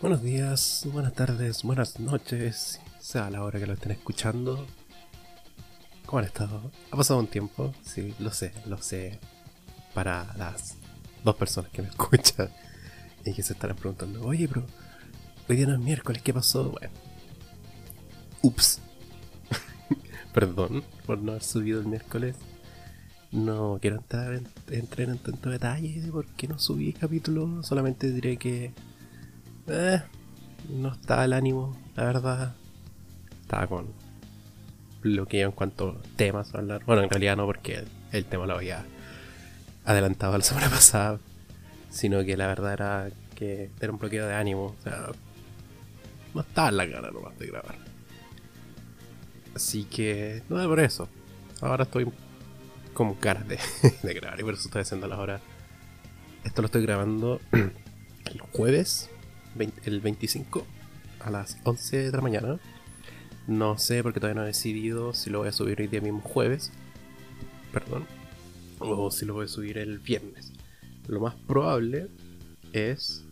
Buenos días, buenas tardes, buenas noches, sea la hora que lo estén escuchando. ¿Cómo han estado? ¿Ha pasado un tiempo? Sí, lo sé, lo sé. Para las dos personas que me escuchan y que se estarán preguntando, oye, bro, hoy día no es miércoles, ¿qué pasó? Bueno, ups. Perdón por no haber subido el miércoles. No quiero entrar en, entrar en tanto detalle de por qué no subí capítulo. Solamente diré que eh, no estaba el ánimo, la verdad. Estaba con bloqueo en cuanto a temas a hablar. Bueno, en realidad no, porque el, tema lo había adelantado la semana pasada. Sino que la verdad era que era un bloqueo de ánimo. O sea, no estaba en la cara nomás de grabar. Así que, no es por eso. Ahora estoy con ganas de, de grabar y por eso estoy haciendo la hora. Esto lo estoy grabando el jueves el 25 a las 11 de la mañana. No sé porque todavía no he decidido si lo voy a subir hoy día mismo jueves. Perdón. O si lo voy a subir el viernes. Lo más probable es.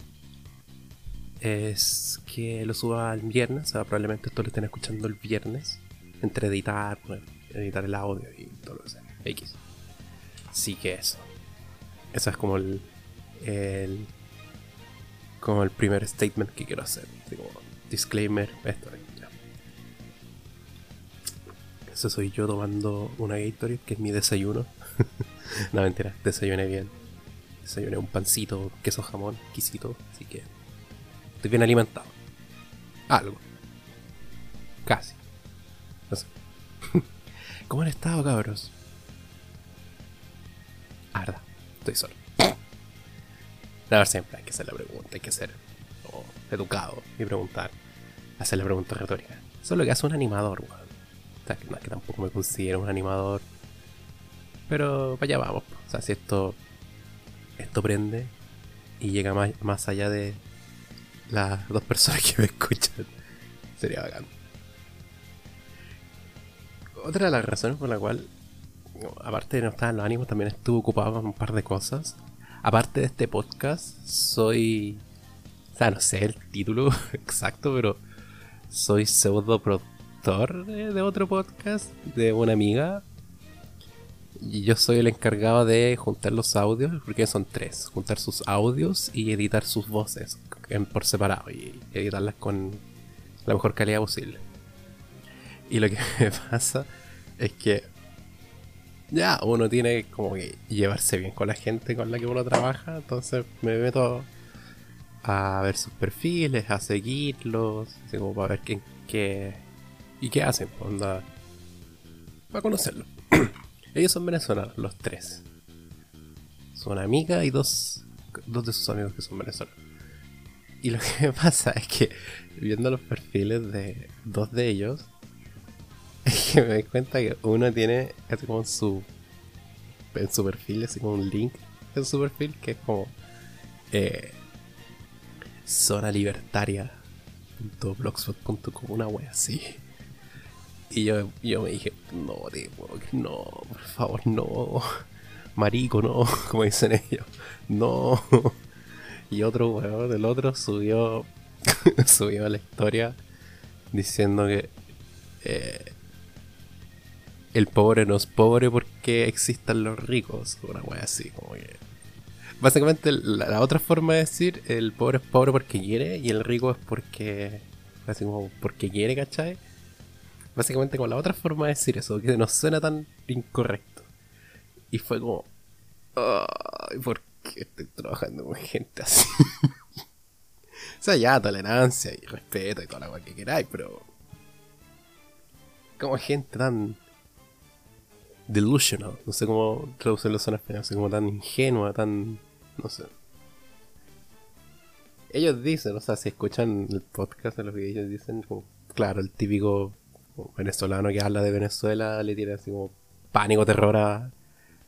Es que lo suba el viernes. O sea, probablemente esto lo estén escuchando el viernes. Entre editar, editar el audio y todo lo que sea. X. Sí que eso. Eso es como el, el como el primer statement que quiero hacer. Como disclaimer, esto ya. Eso soy yo tomando una Gatorade, que es mi desayuno. no, mentira, desayuné bien. Desayuné un pancito, queso jamón, quisito, así que estoy bien alimentado. Algo. Casi. No sé. ¿Cómo han estado, cabros? Arda, estoy solo. Ver, siempre hay que hacer la pregunta, hay que ser educado y preguntar. Hacer la pregunta retórica. Eso es lo que hace un animador, weón. O sea, que, que tampoco me considero un animador. Pero para allá vamos. O sea, si esto, esto prende y llega más, más allá de las dos personas que me escuchan, sería bacán. Otra de las razones por la cual, aparte de no estar en los ánimos, también estuve ocupado con un par de cosas aparte de este podcast, soy. O sea, no sé el título exacto, pero soy pseudo productor de, otro podcast de una amiga. Y yo soy el encargado de juntar los audios, porque son tres: juntar sus audios y editar sus voces por separado y editarlas con la mejor calidad posible. Y lo que me pasa es que ya uno tiene como que llevarse bien con la gente con la que uno trabaja, entonces me meto a ver sus perfiles, a seguirlos, como para ver qué, qué y qué hacen, pues, onda, para conocerlos. Ellos son venezolanos, los tres. Son amigas y dos, dos de sus amigos que son venezolanos. Y lo que me pasa es que viendo los perfiles de dos de ellos, que me doy cuenta que uno tiene así como su en su perfil, así como un link en su perfil que es como eh, zona libertaria blogspot.com una wea así. Y yo, yo me dije no no por favor no. Marico no como dicen ellos no. Y otro weón del otro subió subió la historia diciendo que eh, el pobre no es pobre porque existan los ricos, una wea así, como que... Básicamente la, otra forma de decir, el pobre es pobre porque quiere y el rico es porque... Así como porque quiere, ¿cachai? Básicamente como la otra forma de decir eso, que no suena tan incorrecto. Y fue como... Ay, ¿por qué estoy trabajando con gente así? o sea, ya, tolerancia y respeto y toda la wea que queráis, pero... Como gente tan delusional, no sé cómo traducirlo en español, así como tan ingenua, tan, no sé. Ellos dicen, o sea, si escuchan el podcast los que ellos dicen, como, claro, el típico venezolano que habla de Venezuela le tiene así como pánico, terror a,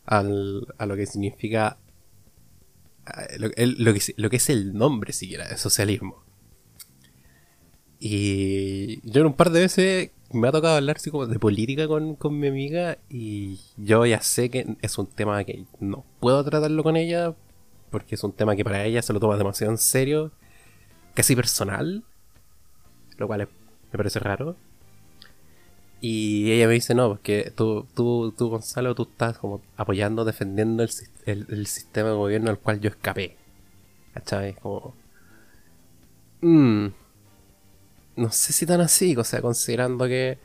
a lo que significa lo, que, lo que es el nombre siquiera de socialismo. Y yo en un par de veces me ha tocado hablar así como de política con, mi amiga y yo ya sé que es un tema que no puedo tratarlo con ella porque es un tema que para ella se lo toma demasiado en serio casi personal, lo cual me parece raro. Y ella me dice, no, porque tú, tú, tú Gonzalo, tú estás como apoyando, defendiendo el, el, sistema de gobierno al cual yo escapé. ¿Cachai? Como... Mm, no sé si tan así, o sea, considerando que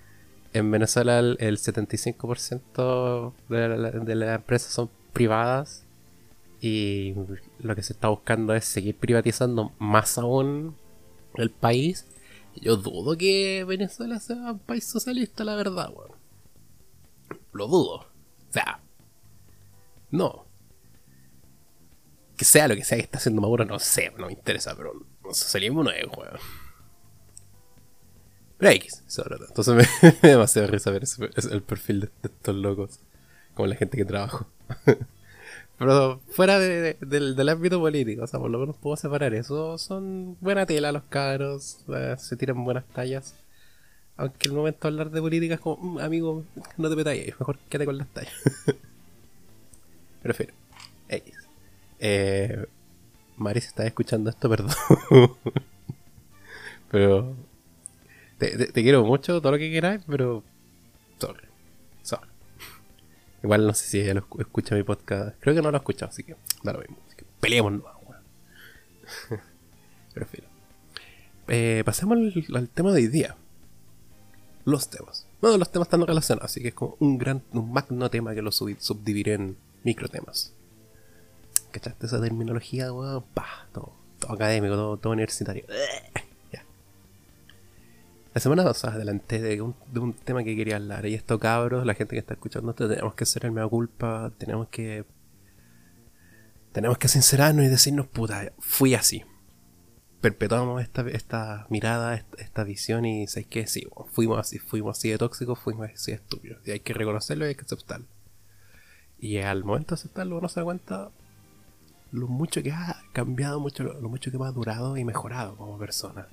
en Venezuela el, 75% de, la, de las empresas son privadas y lo que se está buscando es seguir privatizando más aún el país. Yo dudo que Venezuela sea un país socialista, la verdad, weón. Lo dudo. O sea, no. Que sea lo que sea que está haciendo Maduro, no sé, no me interesa, pero socialismo no es, weón. Pero X, Entonces me, da demasiado risa ver el perfil de, estos locos. Como la gente que trabajo. Pero fuera del, ámbito político, o sea, por lo menos puedo separar eso. Son buena tela los caros, eh, se tiran buenas tallas. Aunque el momento de hablar de política es como, mm, amigo, no te metáis, mejor quédate con las tallas. Prefiero. X. Eh, Mari, si estás escuchando esto, perdón. Pero te, quiero mucho, todo lo que queráis, pero. Sorry. Sorry. Igual no sé si ella lo escucha mi podcast. Creo que no lo ha escuchado, así que da lo mismo. Así que peleemos, no, Pero filo. Eh, pasemos al, tema de hoy día. Los temas. Bueno, los temas están relacionados, así que es como un gran, un magno tema que lo subdividiré en microtemas. ¿Cachaste esa terminología, weón? Todo, todo académico, todo, todo universitario. La semana pasada adelanté de un, tema que quería hablar. Y esto, cabros, la gente que está escuchando esto, tenemos que hacer el mea culpa. Tenemos que. Tenemos que sincerarnos y decirnos, puta, fui así. Perpetuamos esta, mirada, esta, visión y ¿sabes qué? Sí, fuimos así, fuimos así de tóxicos, fuimos así de estúpidos. Y hay que reconocerlo y hay que aceptarlo. Y al momento de aceptarlo uno se da cuenta lo mucho que ha cambiado, mucho, lo mucho que ha durado y mejorado como persona.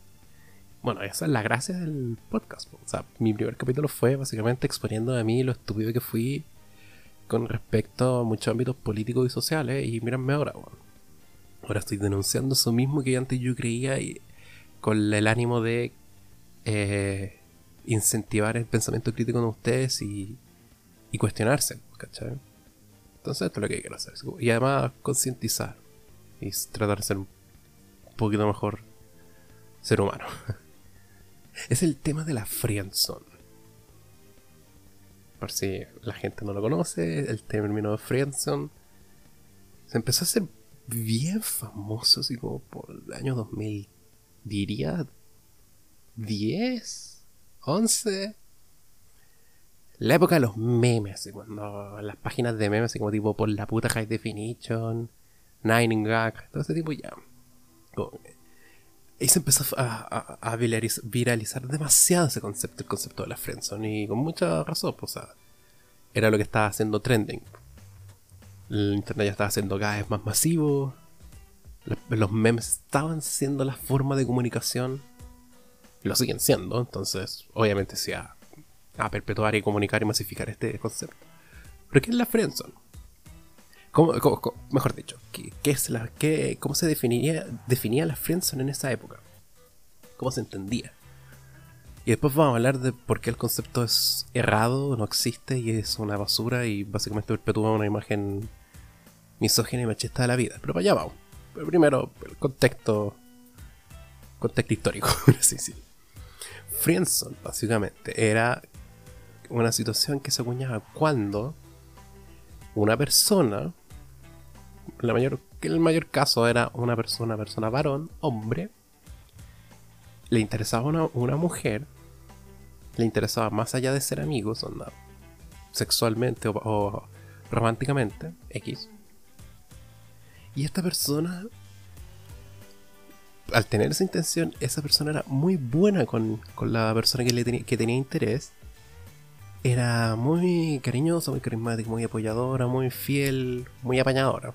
Bueno, esa es la gracia del podcast. O sea, mi primer capítulo fue básicamente exponiendo a mí lo estúpido que fui con respecto a muchos ámbitos políticos y sociales. Y mírenme ahora, bueno. Ahora estoy denunciando eso mismo que antes yo creía y con el ánimo de eh, incentivar el pensamiento crítico en ustedes y, y cuestionarse, ¿cachai? Entonces esto es lo que quiero hacer. Y además concientizar y tratar de ser un poquito mejor ser humano. es el tema de la friendzone. Por si la gente no lo conoce, el término de friendzone se empezó a hacer bien famoso, así como por el año 2000, diría 10, 11. La época de los memes, cuando las páginas de memes, así como tipo por la puta High Definition, Nine Gag, todo ese tipo ya. Y se empezó a, viralizar demasiado ese concepto, el concepto de la friendzone, y con mucha razón, pues, o sea, era lo que estaba haciendo trending. El internet ya estaba haciendo cada vez más masivo, los memes estaban siendo la forma de comunicación, lo siguen siendo, entonces, obviamente, se a, a perpetuar y comunicar y masificar este concepto. Pero ¿qué es la friendzone? ¿Cómo, mejor dicho, ¿qué, es la, qué, ¿cómo se definía, definía la friendzone en esa época? ¿Cómo se entendía? Y después vamos a hablar de por qué el concepto es errado, no existe y es una basura y básicamente perpetúa una imagen misógina y machista de la vida. Pero para allá vamos. Pero primero, el contexto, contexto histórico, así sí. Friendzone, básicamente, era una situación que se acuñaba cuando una persona la mayor, el mayor caso era una persona, persona varón, hombre, le interesaba una, una mujer, le interesaba más allá de ser amigos, onda, sexualmente o, románticamente, X. Y esta persona, al tener esa intención, esa persona era muy buena con, la persona que, le tenía, que tenía interés. Era muy cariñosa, muy carismática, muy apoyadora, muy fiel, muy apañadora.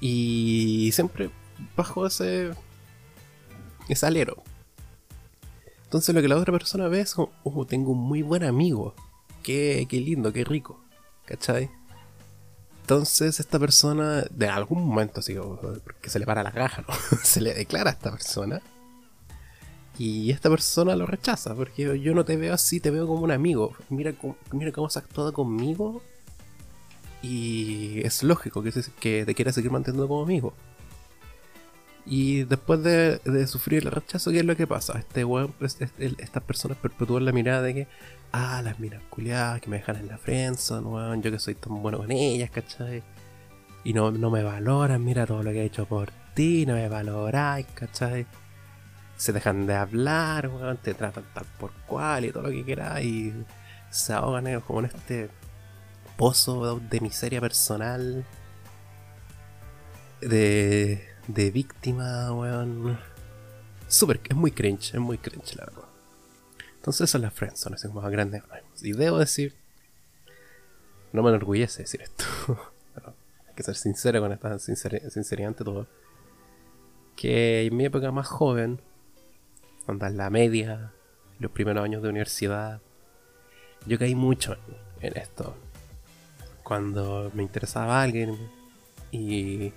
Y siempre bajo ese, ese alero. Entonces lo que la otra persona ve es como, oh, tengo un muy buen amigo. Qué, qué lindo, qué rico. ¿Cachai? Entonces esta persona, de algún momento, así que se le para la caja, ¿no? se le declara a esta persona. Y esta persona lo rechaza, porque yo no te veo así, te veo como un amigo. Mira, mira cómo has actuado conmigo. Y es lógico que, que te quieras seguir manteniendo como amigo. Y después de, sufrir el rechazo, ¿qué es lo que pasa? Este este, estas personas perpetúan la mirada de que, ah, las minas culiadas que me dejan en la frenza, no, yo que soy tan bueno con ellas, ¿cachai? Y no, no me valoran, mira todo lo que he hecho por ti, no me valoráis, ¿cachai? Se dejan de hablar, weón, te tratan tal por cual y todo lo que quieras y se ahogan como en este pozo de miseria personal de de víctima, weón. Súper, es muy cringe, es muy cringe, la verdad. Entonces, eso es la friendzone, es más grande. Y debo decir, no me enorgullece decir esto. hay que ser sincero con esta sinceridad ante todo. Que en mi época más joven, cuando en la media, los primeros años de universidad, yo caí mucho en esto. Cuando me interesaba alguien y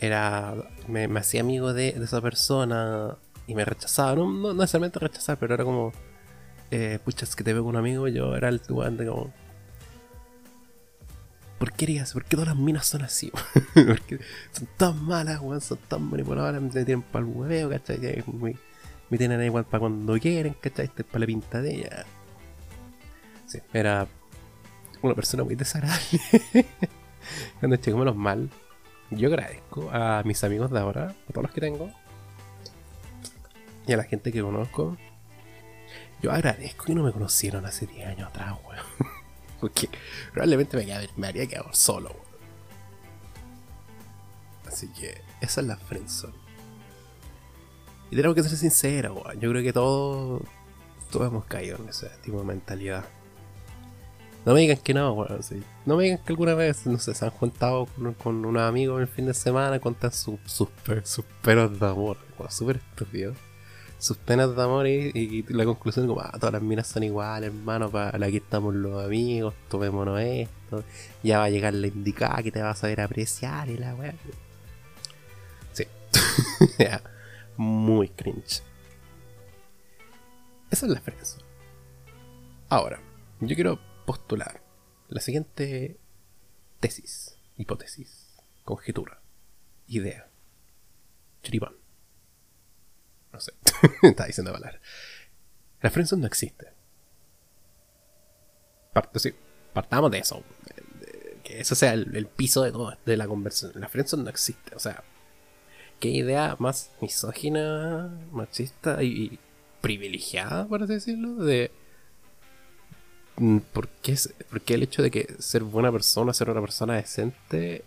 era me, hacía amigo de, esa persona y me rechazaba, no, no, necesariamente rechazar, pero era como, eh, pucha, es que te veo con un amigo, yo era el de como, ¿por qué harías? ¿Por qué todas las minas son así? Porque son tan malas, weón, son tan manipuladoras, me tienen para el hueveo, ¿cachai? me tienen igual para cuando quieren, ¿cachai? Este para la pinta de ella. Sí, era una persona muy desagradable. cuando los mal, yo agradezco a mis amigos de ahora, a todos los que tengo, y a la gente que conozco. Yo agradezco que no me conocieron hace 10 años atrás, weón. Porque probablemente me, me haría quedar solo, weón. Así que esa es la friendzone. Y tenemos que ser sinceros, weón. Yo creo que todos, todos hemos caído en ese tipo de mentalidad. No me digan que no, bueno, sí. No me digan que alguna vez, no sé, se han juntado con, con unos amigos el fin de semana, contan sus sus peros de amor. Bueno, súper estúpido. Sus penas de amor y, la conclusión como, ah, todas las minas son iguales, hermano, para aquí estamos los amigos, tomémonos esto, ya va a llegar la indicada que te vas a ver apreciar y la weá. Sí. Muy cringe. Esa es la experiencia. Ahora, yo quiero postular la siguiente tesis, hipótesis, conjetura, idea, chiripán. No sé, está diciendo hablar. La friendzone no existe. sí, partamos de eso. Que eso sea el, piso de todo, de la conversación. La friendzone no existe. O sea, qué idea más misógina, machista y privilegiada, por así decirlo, de Mm, ¿por qué, el hecho de que ser buena persona, ser una persona decente,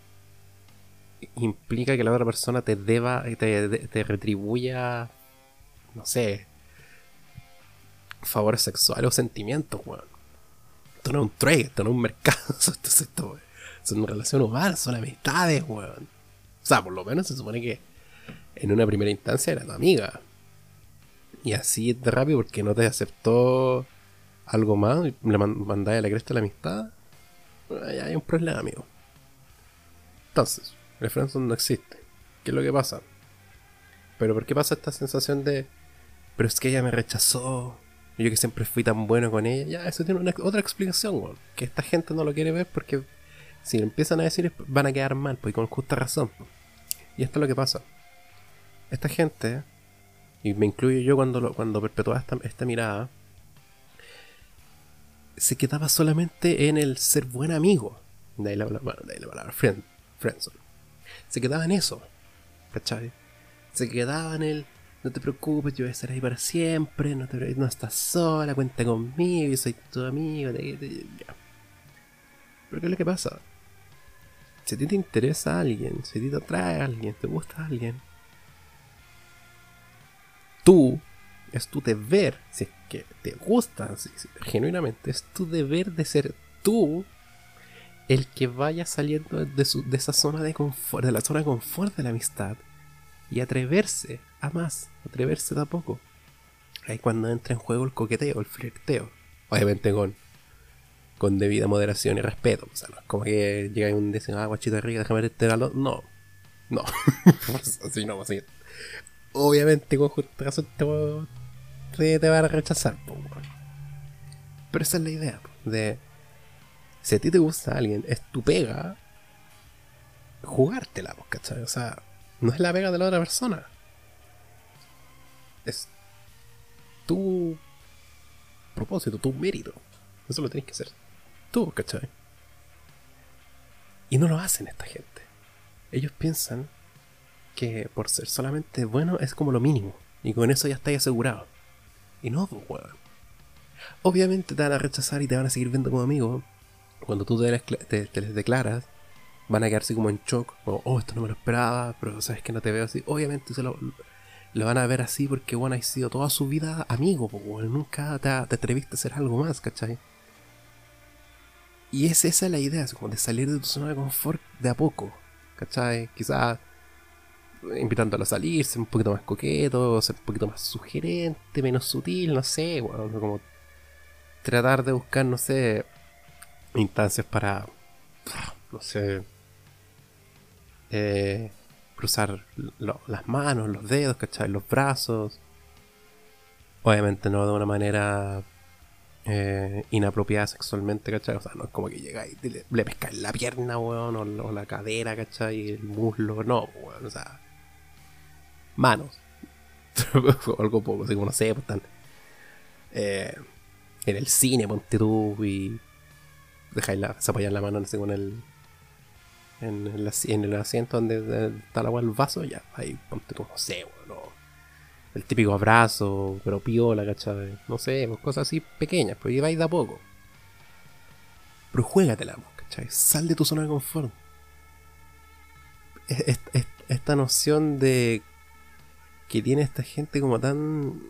implica que la otra persona te deba, te, te retribuya, no sé, favores sexuales o sentimientos, weón? Esto no es un trade, esto no es un mercado, esto, esto, es una relación humana, son amistades, weón. O sea, por lo menos se supone que en una primera instancia era tu amiga. Y así de rápido porque no te aceptó algo más, le mandáis a la cresta la amistad, ahí hay un problema, amigo. Entonces, el friendzone no existe. ¿Qué es lo que pasa? Pero ¿por qué pasa esta sensación de, pero es que ella me rechazó, yo que siempre fui tan bueno con ella? Ya, eso tiene una, otra explicación. Que esta gente no lo quiere ver porque si empiezan a decir van a quedar mal, pues, y con justa razón. Y esto es lo que pasa. Esta gente, y me incluyo yo cuando, cuando perpetuaba esta, esta mirada, se quedaba solamente en el ser buen amigo. De ahí la, palabra friend, friendzone. Se quedaba en eso. ¿Cachai? Se quedaba en el no te preocupes, yo voy a estar ahí para siempre, no, estás sola, cuenta conmigo, yo soy tu amigo. Pero ¿qué es lo que pasa? Si a ti te interesa a alguien, si a ti te atrae a alguien, te gusta alguien, tú es tu deber, si es que te gusta, genuinamente, es tu deber de ser tú el que vaya saliendo de, esa zona de confort, de la zona de confort de la amistad y atreverse a más, atreverse de a poco. Ahí cuando entra en juego el coqueteo, el flirteo, obviamente con con debida moderación y respeto. O sea, no es como que llega un dice, ah, guachito rica, déjame verte No, no. así no, así. Obviamente, con justa razón te, te a rechazar, Pero esa es la idea, de si a ti te gusta alguien, es tu pega jugártela, ¿cachai? O sea, no es la pega de la otra persona. Es tu propósito, tu mérito. Eso lo tienes que hacer tú, ¿cachai? Y no lo hacen esta gente. Ellos piensan que por ser solamente bueno es como lo mínimo. Y con eso ya estáis asegurado. Y no, pues, weón. Obviamente te van a rechazar y te van a seguir viendo como amigo, cuando tú te les, declaras, van a quedarse como en shock, como, oh, esto no me lo esperaba, pero sabes que no te veo así. Obviamente se lo, van a ver así porque, bueno, has sido toda su vida amigo, porque nunca te, atreviste a hacer algo más, ¿cachai? Y es esa la idea, como de salir de tu zona de confort de a poco, ¿cachai? Quizás invitándolo a salir, ser un poquito más coqueto, ser un poquito más sugerente, menos sutil, no sé, bueno, como tratar de buscar, no sé, instancias para, no sé, eh, cruzar las manos, los dedos, ¿cachai? Los brazos. Obviamente no de una manera eh, inapropiada sexualmente, ¿cachai? O sea, no es como que llegáis y le, le pescáis la pierna, weón, o, la cadera, ¿cachai? El muslo, no, weón, o sea, manos. algo poco, así como no sé, pues están eh, en el cine, ponte tú y dejáis la, la mano el, en el, en el asiento donde está la el vaso, ya, ahí ponte tú, no sé, bueno, el típico abrazo, pero piola, ¿cachai? No sé, pues cosas así pequeñas, pero lleváis de a poco. Pero juégatela, pues, ¿cachai? Sal de tu zona de confort. esta noción de que tiene esta gente como tan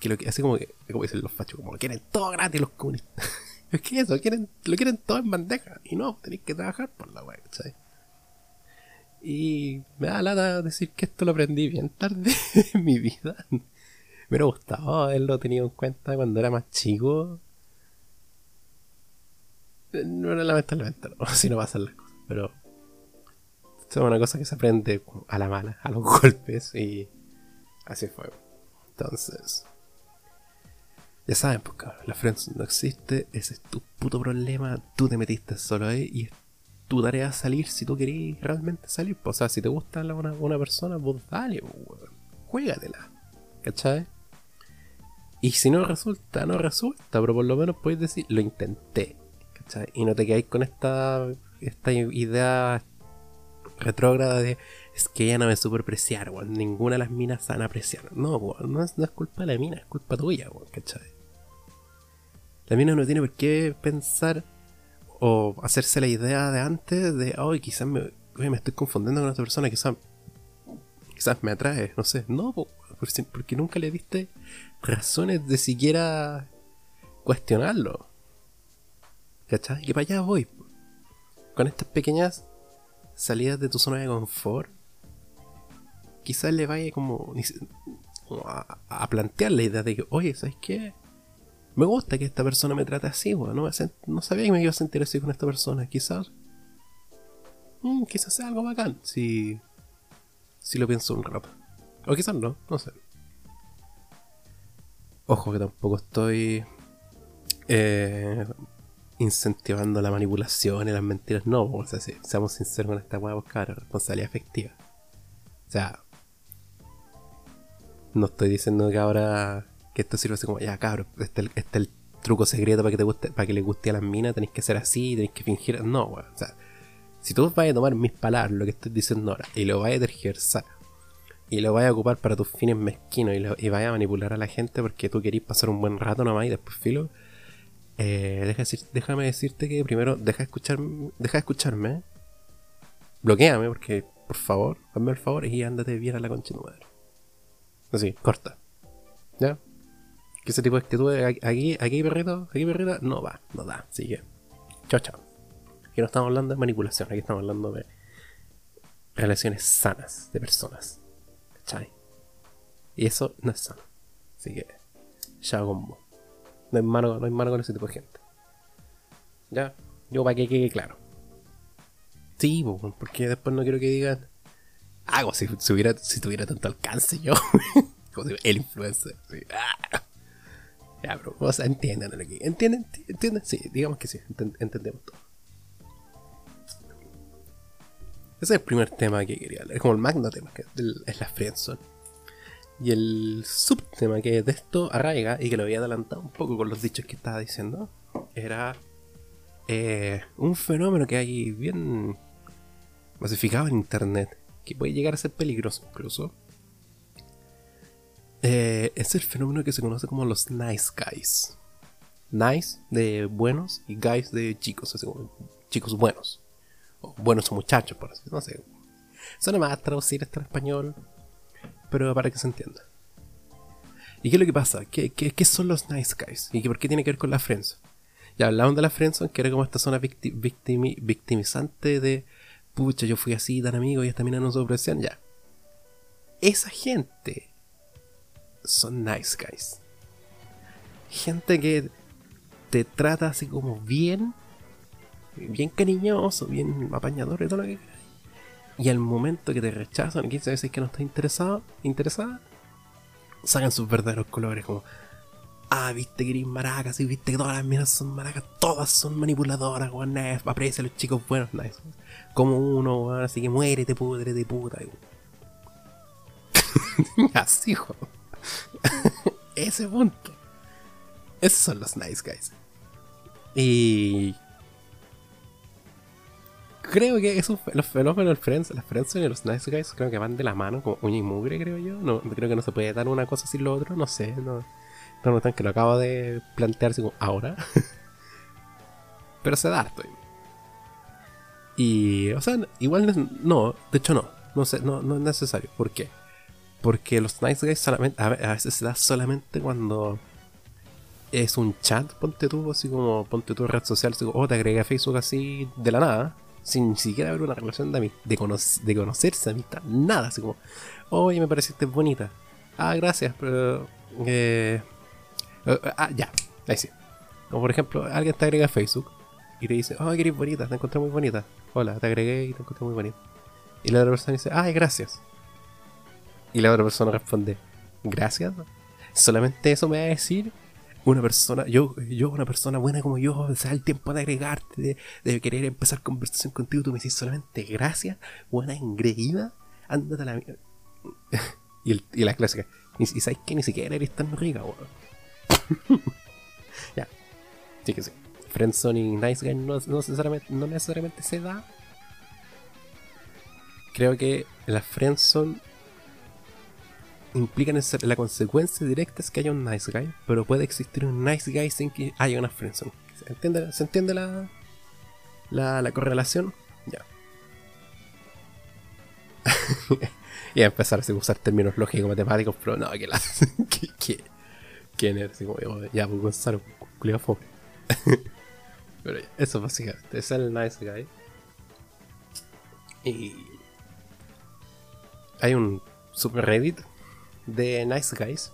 que lo que hace como que como dicen los fachos como que quieren todo gratis los comunistas Es que eso, quieren, lo quieren todo en bandeja. Y no, tenéis que trabajar por la web, ¿sabes? Y me da lata decir que esto lo aprendí bien tarde en mi vida. Me hubiera gustado haberlo tenido en cuenta cuando era más chico. No era lamentablemente, no, así no pasan las cosas. Pero es una cosa que se aprende a la mala, a los golpes. Y así fue. Entonces, ya saben, pues cabrón, la friendzone no existe, ese es tu puto problema, tú te metiste solo ahí y es tu tarea salir si tú querés realmente salir. Pues, o sea, si te gusta una, una persona, pues dale, pues, juégatela, ¿cachai? Y si no resulta, no resulta, pero por lo menos puedes decir, lo intenté, ¿cachai? Y no te quedáis con esta, esta idea retrógrada de es que ella no me weón. Ninguna de las minas saben apreciar. No, no es, culpa de la mina, es culpa tuya, weón, ¿cachai? La mina no tiene por qué pensar o hacerse la idea de antes de, ay, quizás me, me estoy confundiendo con otra persona, quizás, quizás me atrae, no sé. No, porque nunca le diste razones de siquiera cuestionarlo. ¿Cachai? Y para allá voy. Con estas pequeñas salidas de tu zona de confort, quizás le vaya como, a, a plantear la idea de que, oye, ¿sabes qué? Me gusta que esta persona me trate así, weón. No, sabía que me iba a sentir así con esta persona. Quizás. Mm, quizás sea algo bacán. Si. Si lo pienso un rato. O quizás no, no sé. Ojo que tampoco estoy. Eh, incentivando la manipulación y las mentiras. No, o sea, si, seamos sinceros con esta weá, buscar responsabilidad efectiva. O sea. No estoy diciendo que ahora que esto sirve así como, ya cabrón, este, este, es el truco secreto para que te guste, para que le guste a las minas, tenéis que ser así, tenéis que fingir. No. O sea, si tú vas a tomar mis palabras, lo que estoy diciendo ahora, y lo vas a tergiversar, y lo vas a ocupar para tus fines mezquinos, y, lo, y vas a manipular a la gente porque tú querís pasar un buen rato nomás y después filo. Eh, déjame decirte que primero deja de, escuchar, deja de escucharme, bloqueame porque, por favor, hazme el favor y ándate bien a la concha de. Así, corta. ¿Ya? que ese tipo de actitud aquí, aquí perrito, aquí perrita, no va, no da. Así que, chao, chao. Aquí no estamos hablando de manipulación, aquí estamos hablando de relaciones sanas de personas. ¿Cachai? Y eso no es sano. Así que, chao con vos. No hay mano, no hay mano con ese tipo de gente. Ya, yo para que quede claro. Sí, porque después no quiero que digan. Ah, como si, hubiera, si tuviera tanto alcance yo. como si el influencer. Ah. Ya, bro, o sea, entiendan aquí. ¿Entienden? ¿Entienden? Sí, digamos que sí, entendemos todo. Ese es el primer tema que quería hablar. Es como el magno tema, que es la friendzone. Y el subtema que de esto arraiga, y que lo había adelantado un poco con los dichos que estaba diciendo, era eh, un fenómeno que hay bien masificado en internet, que puede llegar a ser peligroso incluso. Eh, es el fenómeno que se conoce como los nice guys. Nice de buenos y guys de chicos, así como chicos buenos. O buenos muchachos, por así no sé. Suena más traducir esto en español, pero para que se entienda. ¿Y qué es lo que pasa? ¿Qué, qué, son los nice guys? ¿Y por qué tiene que ver con la friendzone? Ya hablaban de la friendzone, que era como esta zona victimizante de pucha, yo fui así, tan amigo y esta mina no se ya. Esa gente son nice guys. Gente que te trata así como bien, bien cariñoso, bien apañador y todo lo que. Y al momento que te rechazan, 15 veces que no estás interesado, interesada, sacan sus verdaderos colores como, ah, viste que eres maracas y viste que todas las minas son maracas, todas son manipuladoras, weón, aprecia a los chicos buenos, nice. Como uno, así que muere, te pudre de puta. así, hijo. Ese punto. Esos son los nice guys. Y creo que esos, los fenómenos Friends, las Friends y los Nice Guys creo que van de la mano como uña y mugre, creo yo. No, creo que no se puede dar una cosa sin lo otro, no sé, no. No, no que lo acabo de plantearse como ahora. Pero se da harto. Y, o sea, igual no, de hecho no, no, sé, no, no es necesario. ¿Por qué? Porque los nice guys solamente, a, veces se da solamente cuando es un chat, ponte tú, así como ponte tu red social, así como, oh, te agregué a Facebook así de la nada, sin siquiera haber una relación de, de, de conocerse, amistad, nada, así como, oye, me pareciste bonita. Ah, gracias, pero... Eh, eh, ah, ya, ahí sí. Como por ejemplo, alguien te agrega a Facebook y te dice, oh, que eres bonita, te encontré muy bonita. Hola, te agregué y te encontré muy bonita. Y la otra persona dice, ay, gracias. Y la otra persona responde, gracias. Solamente eso me va a decir una persona, yo, yo, una persona buena como yo, o sea, el tiempo de agregarte, de, querer empezar conversación contigo, tú me dices solamente gracias, buena engreída, ándate a la y, el, y la clásica, y, sabes que ni siquiera eres tan rica, weón. ya, sí que sí. Friendzone y Nice Guy no, necesariamente, no necesariamente se da. Creo que la Friendzone implica la consecuencia directa es que haya un Nice Guy, pero puede existir un Nice Guy sin que haya una Friendzone. ¿Se entiende, ¿se entiende la, la, correlación? Ya. y a empezar a usar términos lógicos matemáticos, pero no, que la. que, que, ¿Quién eres? Como, ya, pues Gonzalo, culiado pero eso básicamente, es el nice guy. Y hay un subreddit de nice guys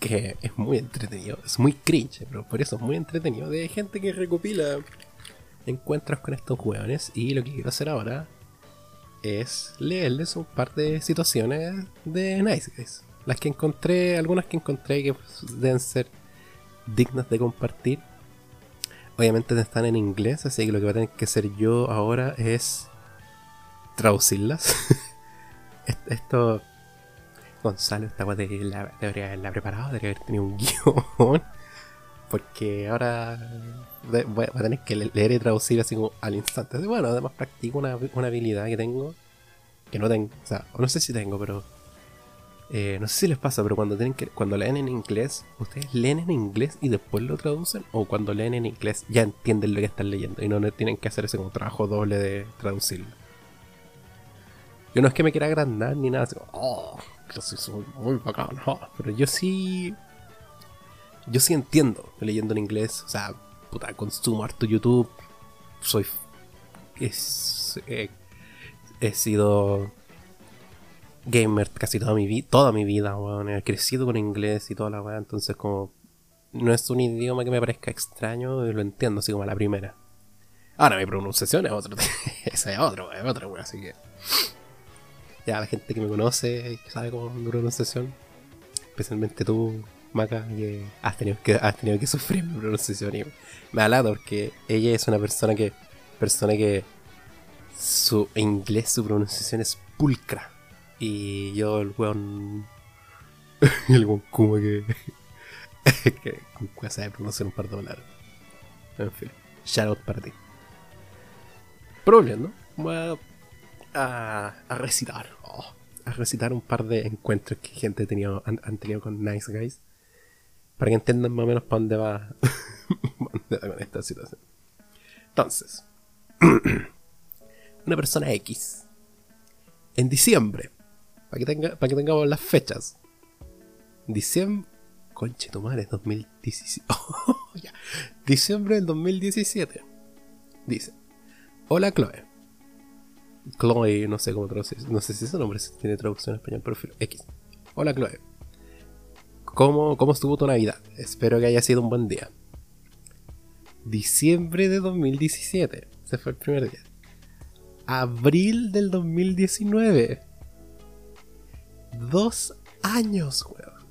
que es muy entretenido, es muy cringe, pero por eso es muy entretenido. De gente que recopila encuentros con estos hueones. Y lo que quiero hacer ahora es leerles un par de situaciones de nice guys. Las que encontré, algunas que encontré que deben ser dignas de compartir obviamente están en inglés, así que lo que va a tener que hacer yo ahora es traducirlas. Esto, Gonzalo, esta cosa debería haberla preparado, debería haber tenido un guion. Porque ahora voy a tener que leer y traducir así como al instante. Bueno, además practico una, una habilidad que tengo, que no tengo, o sea, no sé si tengo, pero eh, no sé si les pasa, pero cuando tienen que, cuando leen en inglés, ustedes leen en inglés y después lo traducen, o cuando leen en inglés ya entienden lo que están leyendo y no tienen que hacer ese como trabajo doble de traducirlo. Yo no es que me quiera agrandar ni nada, así oh, yo soy muy bacán, pero yo sí, yo sí entiendo leyendo en inglés, o sea, puta, consumo harto YouTube, soy, es, eh, he sido gamer casi toda mi vida, toda mi vida, weón. He crecido con inglés y toda la weá, entonces como no es un idioma que me parezca extraño lo entiendo así como a la primera. Ahora mi pronunciación es otro. Esa es otro, es otro, así que. Ya la gente que me conoce y sabe cómo es mi pronunciación. Especialmente tú, Maca, que has tenido que, has tenido que sufrir mi pronunciación. Y me alado porque ella es una persona que. persona que. su inglés, su pronunciación es pulcra. Y yo, el weón. el weón como que. que sabe pronunciar un par de palabras. En fin, shout out para ti. Pero voy a, a, recitar. Oh, a recitar un par de encuentros que gente ha tenido, han, tenido con Nice Guys. Para que entiendan más o menos para dónde va, dónde va con esta situación. Entonces, una persona X. En diciembre. Para que, tenga, para que tengamos las fechas. Diciembre. Conche tu madre, 2017. Diciembre del 2017. Dice. Hola Chloe. Chloe, no sé cómo traducir. No sé si ese nombre tiene traducción en español, pero X. Hola Chloe. ¿Cómo, ¿Cómo estuvo tu Navidad? Espero que haya sido un buen día. Diciembre de 2017. Ese fue el primer día. Abril del 2019. Dos años, weón.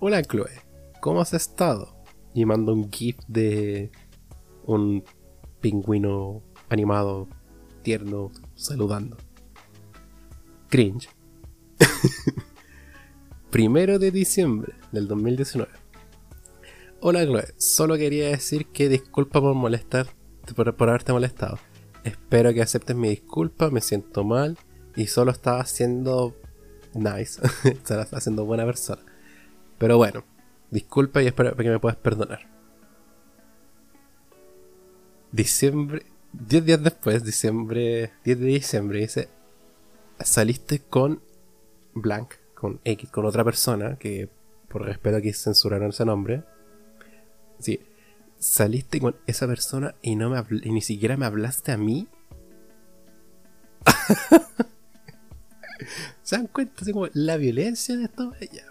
Hola Chloe. ¿Cómo has estado? Y mando un GIF de un pingüino animado, tierno, saludando. Cringe. Primero de diciembre del 2019. Hola Chloe, solo quería decir que disculpa por molestar, por, por haberte molestado. Espero que aceptes mi disculpa, me siento mal y solo estaba siendo nice, estaba haciendo buena persona. Pero bueno, disculpa y espero que me puedas perdonar. Diciembre 10 días después, diciembre, 10 de diciembre, dice, saliste con Blank, con X, con otra persona, que por respeto aquí censuraron ese nombre. Sí, saliste con esa persona y no me y ni siquiera me hablaste a mí. ¿Se dan cuenta? Así como la violencia de esto. ella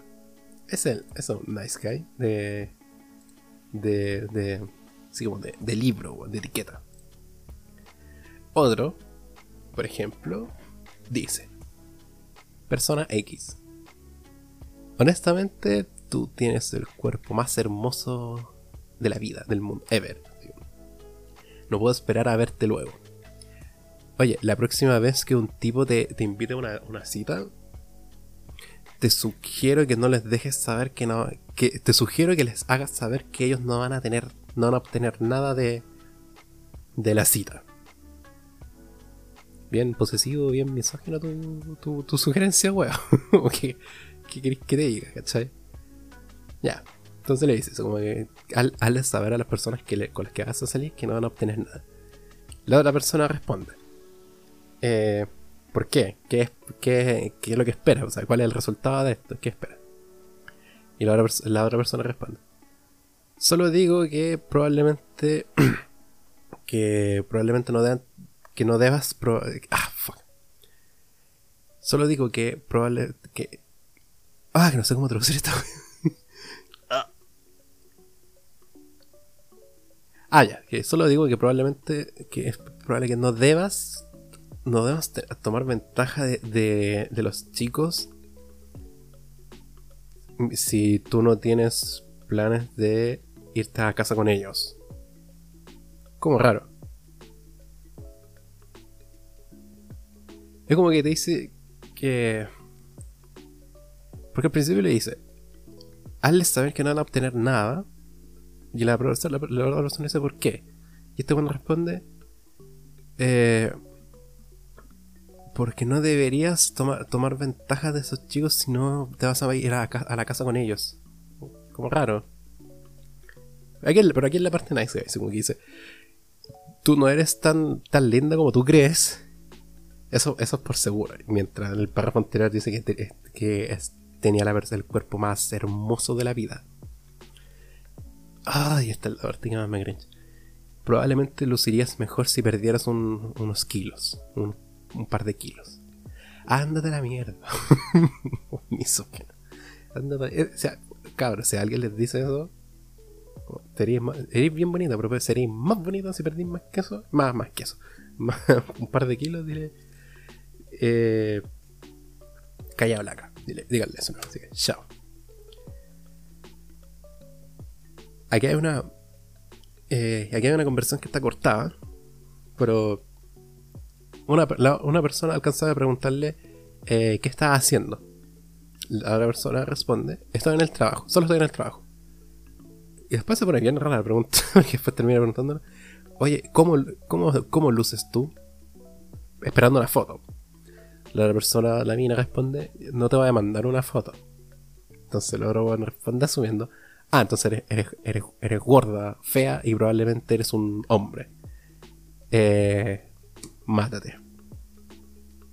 Es el, es un nice guy de. de. de. así como de, de libro, de etiqueta. Otro, por ejemplo, dice, persona X. Honestamente, tú tienes el cuerpo más hermoso de la vida, del mundo, ever. No puedo esperar a verte luego. Oye, la próxima vez que un tipo te, invite a una, cita, te sugiero que no les dejes saber que no. Que te sugiero que les hagas saber que ellos no van a tener. No van a obtener nada de. de la cita bien posesivo, bien misógino tu, tu, sugerencia, weón. ¿Qué, ¿Qué querés que te diga, cachai? Ya. Entonces le dices, como que al, saber a las personas que con las que vas a salir que no van a obtener nada. La otra persona responde. Eh, ¿Por qué? ¿Qué es, qué, qué es lo que espera? O sea, ¿cuál es el resultado de esto? ¿Qué espera? Y la otra, la otra persona responde. Solo digo que probablemente que probablemente no que no debas Ah, fuck. Solo digo que probable que Ah, que no sé cómo traducir esto. ah, ya, que solo digo que probablemente que es probable que no debas no debas tomar ventaja de, de, de los chicos si tú no tienes planes de irte a casa con ellos. Como raro. Es como que te dice que. Porque al principio le dice: Hazles saber que no van a obtener nada. Y la, la, la, persona dice: ¿Por qué? Y este cuando responde: eh, Porque no deberías tomar, tomar ventaja de esos chicos si no te vas a ir a, la casa con ellos. Como raro. Aquí, pero aquí en la parte nice, como que dice: Tú no eres tan, tan linda como tú crees eso, eso es por seguro. Mientras el párrafo anterior dice que, que tenía la, el cuerpo más hermoso de la vida. Ay, esta es la parte más me. Probablemente lucirías mejor si perdieras unos kilos. Un, par de kilos. Ándate a la mierda. Misógeno. Ándate. Eh, o sea, cabrón, si alguien les dice eso, eres bien bonita, pero seréis más bonita si perdís más queso. Más, más queso. Un par de kilos, dile. Eh, calla. Dile, díganle eso. Así que, chao. Aquí hay una. Eh, aquí hay una conversación que está cortada. Pero. Una, la- una persona alcanzaba a preguntarle eh, qué estaba haciendo. La otra persona responde: Estoy en el trabajo, solo estoy en el trabajo. Y después se pone bien rara la pregunta. que después termina preguntándole: Oye, ¿cómo, cómo, ¿cómo luces tú? Esperando una foto. La persona, la mina, responde: No te voy a mandar una foto. Entonces el otro responde asumiendo: Ah, entonces eres, eres, eres, gorda, fea y probablemente eres un hombre. Eh, mátate.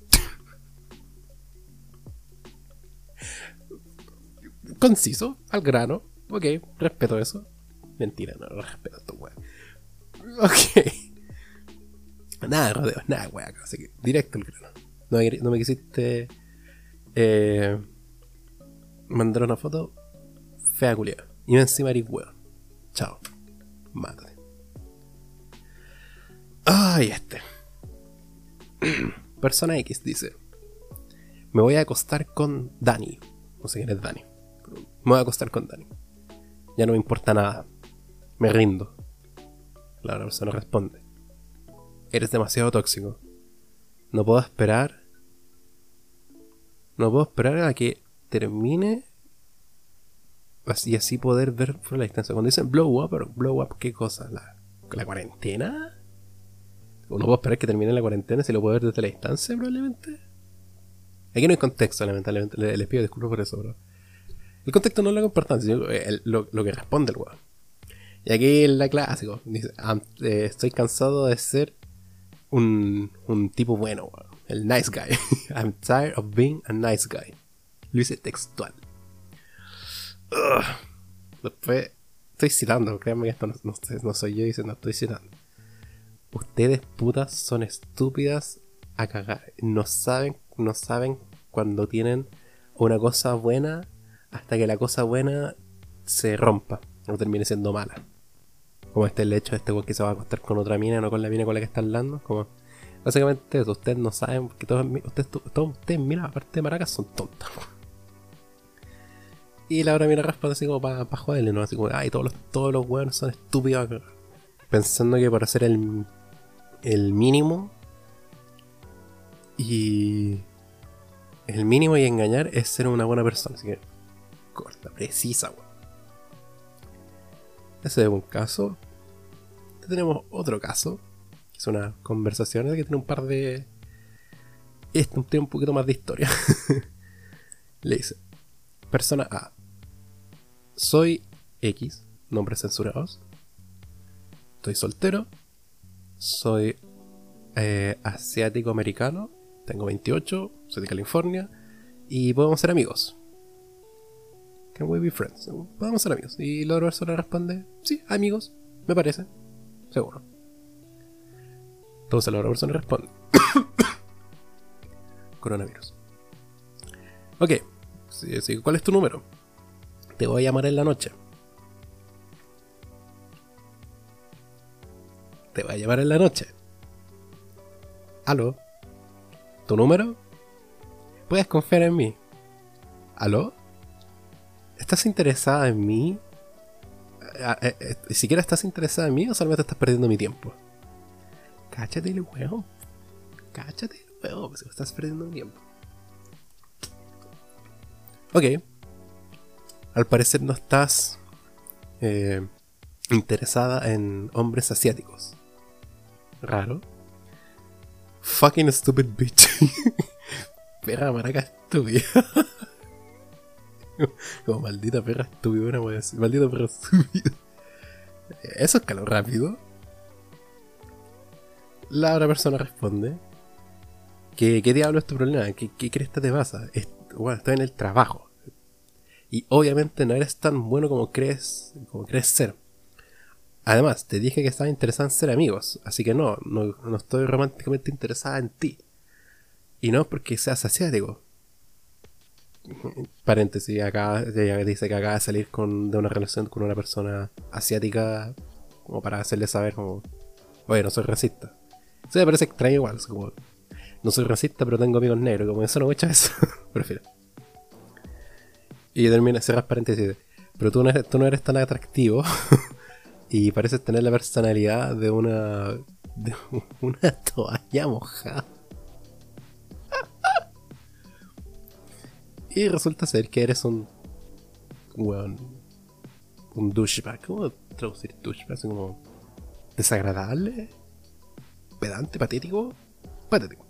Conciso, al grano. Ok, respeto eso. Mentira, no, no respeto esto, weón. Ok. Nada de rodeos, nada, weón. Así que directo al grano. No me, me quisiste eh, mandar una foto fea culiada. Y encima eres weón. Chao. Mátate. Ay, este. Persona X dice: Me voy a acostar con Dani. No sé quién es Dani. Me voy a acostar con Dani. Ya no me importa nada. Me rindo. La persona responde: Eres demasiado tóxico. No puedo esperar. No puedo esperar a que termine. Y así poder ver por la distancia. Cuando dicen blow up, pero blow up, ¿qué cosa? ¿La, la cuarentena? ¿O no puedo esperar que termine la cuarentena si lo puedo ver desde la distancia, probablemente? Aquí no hay contexto, lamentablemente. Le- Les pido disculpas por eso, bro. El contexto no es lo importante, sino el- lo, lo que responde el weón. Y aquí en la clásico. Dice, "Am- eh, estoy cansado de ser un, un tipo bueno. El nice guy. I'm tired of being a nice guy. Lo hice textual. Después, estoy citando, créanme que esto no soy yo diciendo, estoy citando. Ustedes putas son estúpidas a cagar. No saben, no saben cuando tienen una cosa buena hasta que la cosa buena se rompa o termine siendo mala. Como este el hecho de este weón que se va a acostar con otra mina, no con la mina con la que está hablando. Como básicamente eso, ustedes no saben porque todos, ustedes, to- todos ustedes, mira, aparte de maracas, son tontas. Y la otra mina responde así como para joderle, ¿no? Así como, ay, todos los, todos los weones son estúpidos. a cagar". Pensando que para hacer el, el mínimo y el mínimo y engañar es ser una buena persona. Así que corta, precisa, weón. Ese es un caso. Tenemos otro caso, que es una conversación que tiene un par de. Este tiene un poquito más de historia. Le dice: Persona A. Soy X, nombres censurados. Estoy soltero. Soy eh, asiático americano. Tengo 28. Soy de California. Y podemos ser amigos. Can we be friends? Podemos ser amigos. Y la otra persona responde: Sí, amigos. Me parece. Seguro. Entonces la otra persona responde: Coronavirus. Ok. Sí, sí, ¿Cuál es tu número? Te voy a llamar en la noche. Te voy a llamar en la noche. ¿Aló? ¿Tu número? Puedes confiar en mí. ¿Aló? ¿Estás interesada en mí? Ah, eh, eh, ¿Siquiera estás interesada en mí o solamente estás perdiendo mi tiempo? Cáchate el huevo. Cáchate el huevo, pues estás perdiendo mi tiempo. Ok. Al parecer no estás eh, interesada en hombres asiáticos. Raro. Fucking stupid bitch. perra maraca estúpida. Como maldita perra estúpida, no voy a decir. Maldito perro estúpido. Eso escaló rápido. La otra persona responde. ¿Qué, qué diablo es tu problema? ¿Qué, qué crees que te pasa? Es- bueno, estoy en el trabajo. Y obviamente no eres tan bueno como crees, como crees ser. Además, te dije que estaba interesada en ser amigos, así que no, no, no estoy románticamente interesada en ti. Y no porque seas asiático. Paréntesis, acá ella dice que acaba de salir con, de una relación con una persona asiática como para hacerle saber como, oye, no soy racista. Eso me parece extraño igual, como, no soy racista pero tengo amigos negros, como eso no me echa eso, prefiero. Y termina, cerrar paréntesis, pero tú no eres, tú no eres tan atractivo y pareces tener la personalidad de una, de una toalla mojada. Y resulta ser que eres un. Weón. Un douchebag. ¿Cómo traducir douchebag? Así como. Desagradable. Pedante, patético. Patético.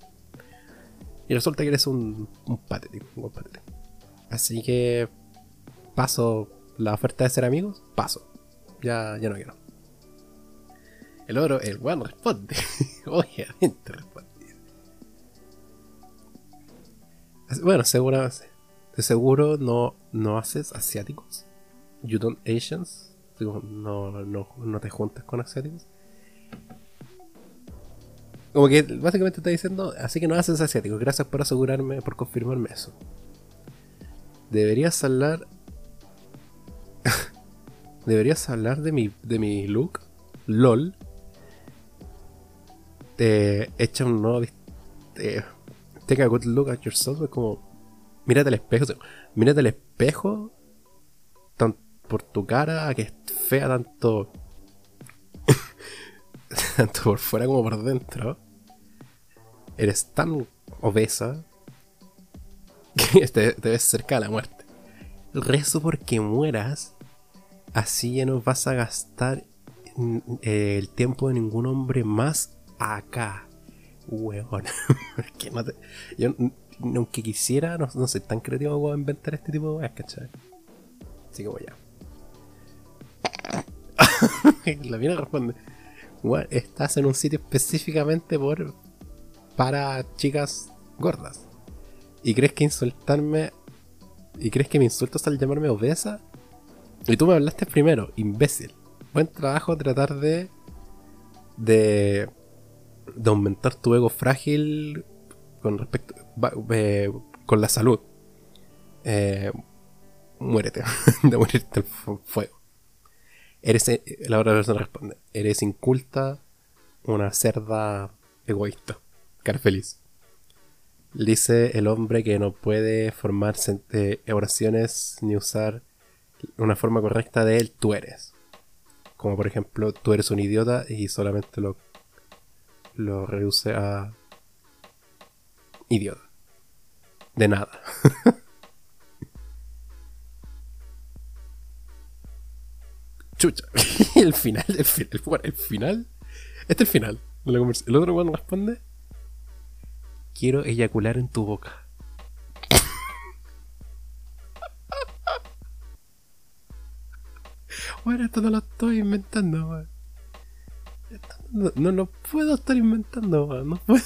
Y resulta que eres un, un patético. Un patético. Así que. Paso la oferta de ser amigos. Paso. Ya, ya no quiero. El oro, el weón responde. Obviamente responde. Bueno, seguramente de seguro no, no haces asiáticos. You don't Asians. no, no, te juntas con asiáticos. Como que básicamente está diciendo, así que no haces asiáticos. Gracias por asegurarme, por confirmarme eso. Deberías hablar. Deberías hablar de mi, de mi look. LOL. Te echa un nuevo. take a good look at yourself. Es como mírate al espejo, mírate al espejo por tu cara que es fea tanto tanto por fuera como por dentro. Eres tan obesa que te, ves cerca de la muerte. Rezo porque mueras, así ya no vas a gastar eh, el tiempo de ningún hombre más acá. Weón. no yo aunque quisiera, no, no soy tan creativo como inventar este tipo de weas, ¿cachai? Así que voy a. la mina responde: Estás en un sitio específicamente por para chicas gordas. ¿Y crees que insultarme. ¿Y crees que me insultas al llamarme obesa? Y tú me hablaste primero, imbécil. Buen trabajo tratar de. de. de aumentar tu ego frágil con respecto eh, con la salud. Eh, muérete, de morirte al fuego. Eres, eh, la otra persona responde, eres inculta, una cerda egoísta, cara feliz. Dice el hombre que no puede formar oraciones ni usar una forma correcta de él, tú eres. Como por ejemplo, tú eres un idiota y solamente lo, lo reduce a idiota. De nada. Chucha. el final, el final, el final. Este es el final El otro cuando responde. Quiero eyacular en tu boca. bueno, esto no lo estoy inventando, no, no, lo puedo estar inventando, No puedo.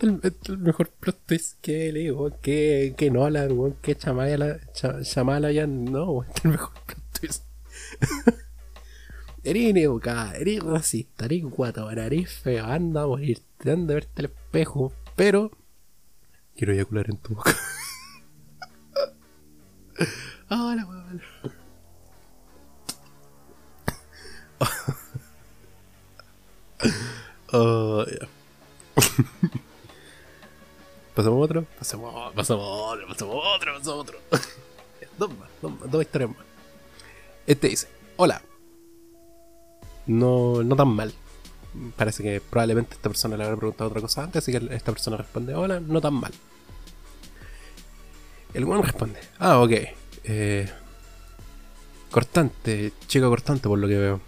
El, el, mejor plot que le digo, que, que Nolan, weón, que Chamala, Chamala ya no, este es el mejor plot eres ineducada, eres racista, eres guatón, eres feo, anda a morir, te de verte el espejo, pero quiero eyacular en tu boca. Hola, weón. Oh, yeah. ¿Pasamos otro? Pasamos, pasamos otro, pasamos otro, pasamos otro. dos más, dos, historias más. Este dice, hola. No, no tan mal. Parece que probablemente esta persona le habrá preguntado otra cosa antes, así que esta persona responde, hola, no tan mal. El buen responde, ah, ok. Eh, cortante, chico cortante por lo que veo.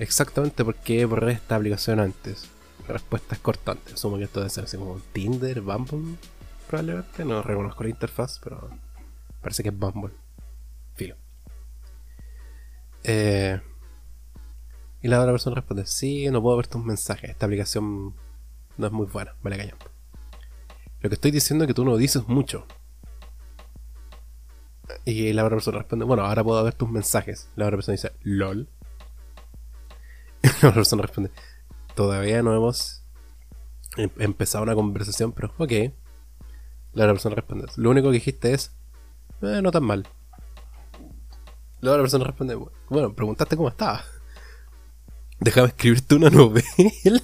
Exactamente porque borré esta aplicación antes respuestas cortantes. Asumo que esto debe ser así como Tinder, Bumble, probablemente. No reconozco la interfaz, pero parece que es Bumble. Filo. Eh, y la otra persona responde: Sí, no puedo ver tus mensajes. Esta aplicación no es muy buena. Vale, callando. Lo que estoy diciendo es que tú no dices mucho. Y la otra persona responde: Bueno, ahora puedo ver tus mensajes. La otra persona dice: LOL. Y la otra persona responde: todavía no hemos Em- Empezaba una conversación, pero ok. La otra persona responde. Lo único que dijiste es, eh, no tan mal. La otra persona responde, bueno, preguntaste cómo estaba. Déjame escribirte una novela.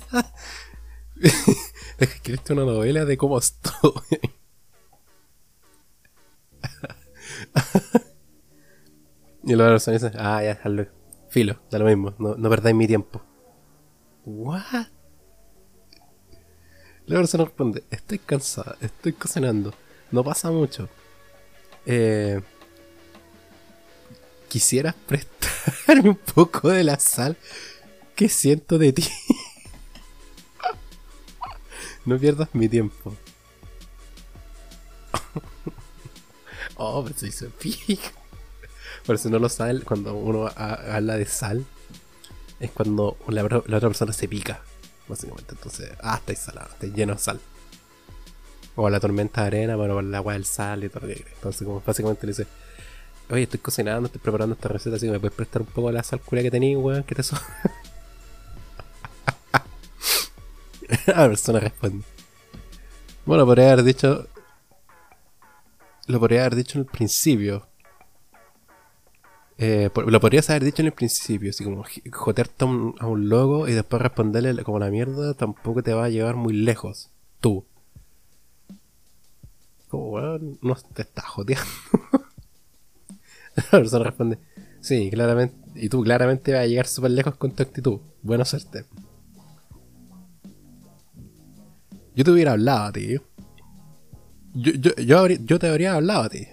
Déjame escribirte una novela de cómo estoy. y la persona dice, ah, ya, hazlo. Filo, da lo mismo, no, no perdáis mi tiempo. ¿What? La persona responde, estoy cansada, estoy cocinando, no pasa mucho. Eh, ¿Quisieras prestarme un poco de la sal que siento de ti? no pierdas mi tiempo. oh, pero se hizo pico. Por si no lo saben, cuando uno ha- habla de sal, es cuando la, otra persona se pica, básicamente. Entonces, ah, estáis salado, estáis lleno de sal. O la tormenta de arena, con la agua del sal y todo lo que. Entonces, como básicamente le dice, oye, estoy cocinando, estoy preparando esta receta, así que me puedes prestar un poco de la sal curia que tenéis, weón, que te so La persona responde. Bueno, podría haber dicho. Lo podría haber dicho en el principio. Eh, lo podrías haber dicho en el principio, así como j- jotearte a un, a un logo y después responderle como la mierda, tampoco te va a llevar muy lejos. Tú. Como, weón, no te estás joteando. la persona responde, sí, claramente. Y tú claramente vas a llegar súper lejos con tu actitud. Buena suerte. Yo te hubiera hablado a ti. Yo, yo, yo, yo te habría hablado a ti.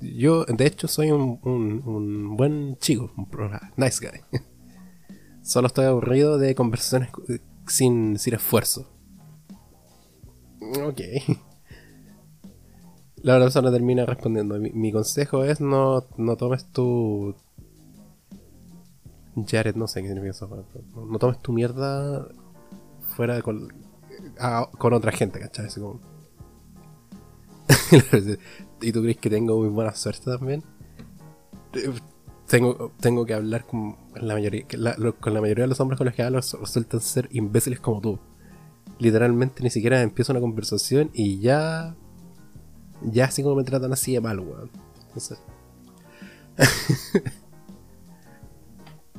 Yo, de hecho, soy un, buen chico. Un nice guy. Solo estoy aburrido de conversaciones cu- sin, sin esfuerzo. Ok. La otra persona termina respondiendo. Mi, consejo es no, no tomes tu... Jared, no sé qué significa eso. No, tomes tu mierda fuera de a- con otra gente, ¿cachai? Como... ¿Y tú crees que tengo muy buena suerte también? Tengo, tengo que hablar con la mayoría, con la mayoría de los hombres con los que hablo resultan ser imbéciles como tú. Literalmente ni siquiera empiezo una conversación y ya. Ya así como me tratan así de mal, weón. Entonces.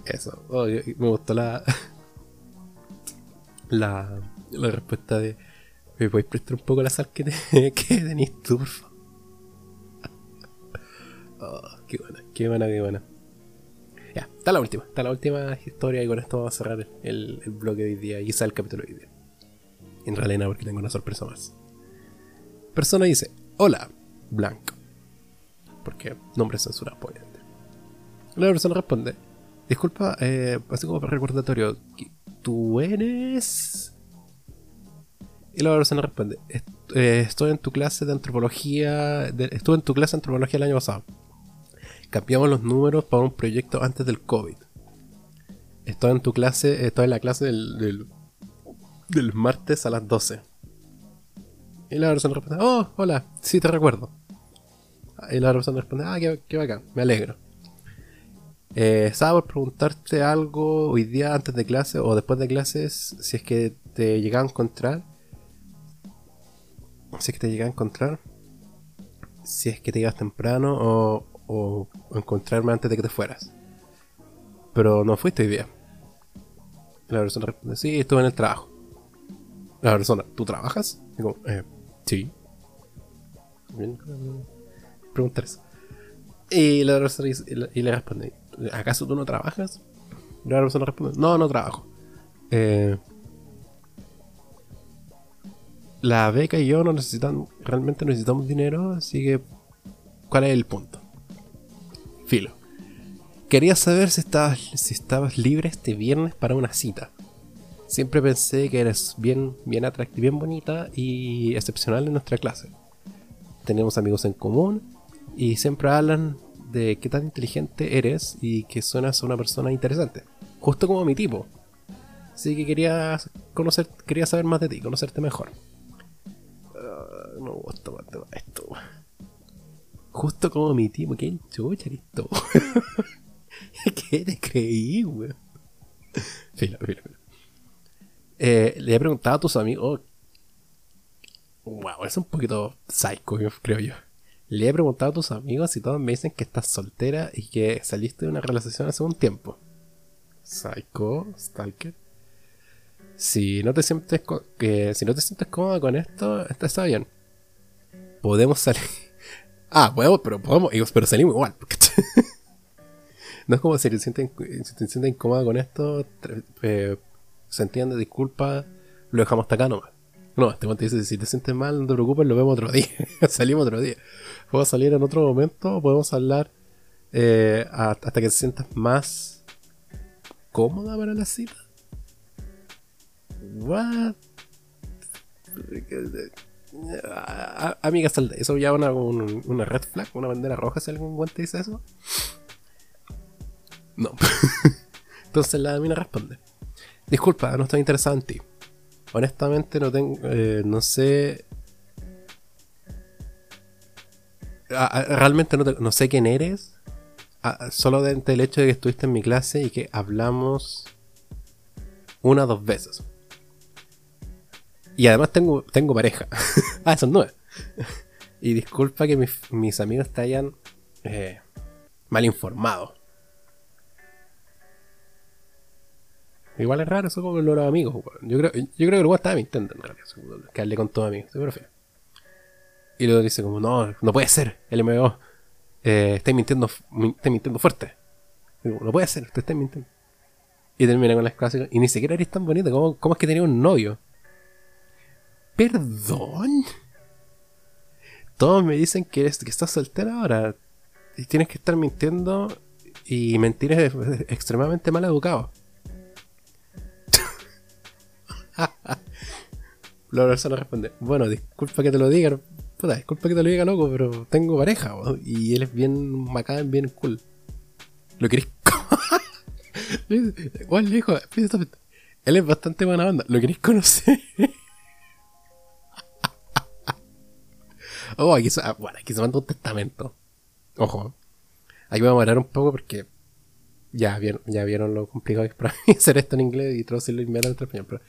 Eso. Oh, me gustó la. La, la respuesta de. ¿Me podéis prestar un poco la sal que, te, que tenés tú, por favor? Oh, qué buena, qué buena, qué buena. Ya, está la última, está la última historia y con esto vamos a cerrar el, el de hoy día quizá el capítulo de hoy día. En realidad porque tengo una sorpresa más. Persona dice, hola, blanco. Porque nombre censurado, obviamente. La persona responde, disculpa, eh, así como recordatorio, ¿qui- ¿tú eres...? Y la persona responde, "Est- eh, estoy en tu clase de antropología, de- estuve en tu clase de antropología el año pasado. Cambiamos los números para un proyecto antes del COVID. Estoy en tu clase, estoy en la clase del, del, del martes a las 12. Y la persona responde, oh, hola, sí te recuerdo. Y la persona responde, ah, qué, qué bacán, me alegro. Eh, estaba por preguntarte algo hoy día antes de clase o después de clases, si es que te llegaba a encontrar. Si es que te llegaba a encontrar. Si es que te ibas temprano o, o encontrarme antes de que te fueras. Pero no fuiste hoy día. La persona responde, sí, estuve en el trabajo. La persona, ¿tú trabajas? Como, eh, sí. Preguntar eso. Y la persona dice- y le responde, ¿acaso tú no trabajas? Y la persona responde, no, no trabajo. Eh, la beca y yo no necesitan, realmente necesitamos dinero, así que, ¿cuál es el punto? Filo. Quería saber si estabas, si estabas libre este viernes para una cita. Siempre pensé que eres bien, bien atractiva, bien bonita y excepcional en nuestra clase. Tenemos amigos en común y siempre hablan de qué tan inteligente eres y que suenas una persona interesante. Justo como mi tipo. Así que quería conocer, quería saber más de ti, conocerte mejor. Justo como mi tipo, ¿qué chucha eres tú? ¿Qué te creí, weón? Filo, filo, filo. Eh, le he preguntado a tus amigos. oh, Wow, es un poquito psycho, creo yo. Le he preguntado a tus amigos y todos me dicen que estás soltera y que saliste de una relación hace un tiempo. Psycho, Stalker. Si no te sientes que si no te sientes cómoda con esto, está bien. Podemos salir. Ah, podemos, pero podemos, pero salimos igual. no es como si te sientes, si te sientes incómoda con esto, eh, se entiende, disculpa, lo dejamos hasta acá nomás. No, este momento dice, si te sientes mal, no te preocupes, lo vemos otro día. Salimos otro día. Podemos salir en otro momento, podemos hablar eh, hasta que te sientas más cómoda para la cita. What? Amiga, eso ya una, una red flag, una bandera roja si algún guante dice eso. No. Entonces la mina responde. Disculpa, no estoy interesado en ti. Honestamente no tengo, eh, no sé ah, ah, realmente no, sé quién eres. Ah, solo del hecho de que estuviste en mi clase y que hablamos una o dos veces. Y además tengo, tengo pareja. ah, eso no y disculpa que mis, amigos te hayan eh, mal informado. Igual es raro eso como los amigos. Yo creo, yo creo que el weón estaba mintiendo en realidad. Que hablé con todos amigos. Seguro. Y luego dice como, no, no puede ser. El MBO. Eh, estáis mintiendo, mintiendo fuerte. no puede ser, usted está mintiendo. Y termina con las clásicas. Y ni siquiera eres tan bonita. ¿Cómo, cómo es que tenía un novio? ¿Perdón? Todos me dicen que, estás soltera ahora. Y tienes que estar mintiendo. Y mentir es extremadamente mal educado. La persona responde, bueno, disculpa que te lo diga, puta, disculpa que te lo diga loco, pero tengo pareja, y él es bien macán, bien cool. ¿Lo querés? Igual le él es bastante buena onda, ¿lo queréis conocer? Oh, aquí se, ah, bueno, aquí se manda un testamento. Ojo. Aquí voy a parar un poco porque ya vieron, ya vieron lo complicado que es para mí hacer esto en inglés y traducirlo inmediatamente en español. Pero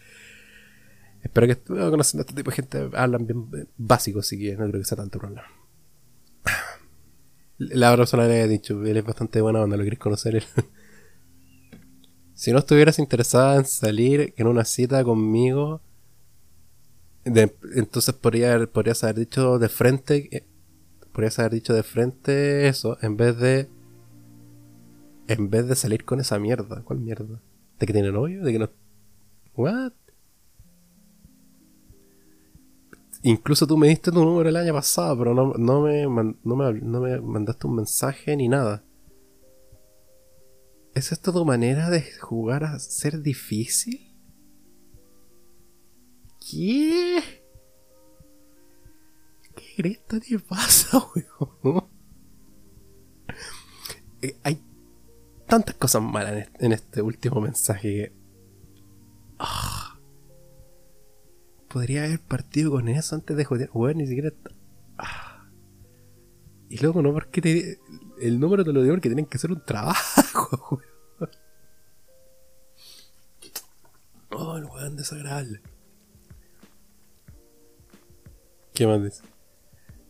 Espero que conociendo a este tipo de gente hablan bien básico, así que no creo que sea tanto problema. La persona le había dicho, él es bastante buena onda, lo querés conocer. si no estuvieras interesada en salir en una cita conmigo, entonces podría, podrías haber dicho de frente, eh, podrías haber dicho de frente eso, en vez de, en vez de salir con esa mierda. ¿Cuál mierda? ¿De que tiene novio? ¿De que no? ¿What? Incluso tú me diste tu número el año pasado, pero no, no, me, no, me, mandaste un mensaje ni nada. ¿Es esta tu manera de jugar a ser difícil? ¿Qué? ¿Qué grita te pasa, weón? Eh, hay tantas cosas malas en este, último mensaje que... Ah podría haber partido con eso antes de joder. Weón, ni siquiera. Ah. Y luego, no, porque te... el número te lo dio porque tienen que hacer un trabajo, weón. Oh, el weón desagradable. ¿Qué más dice?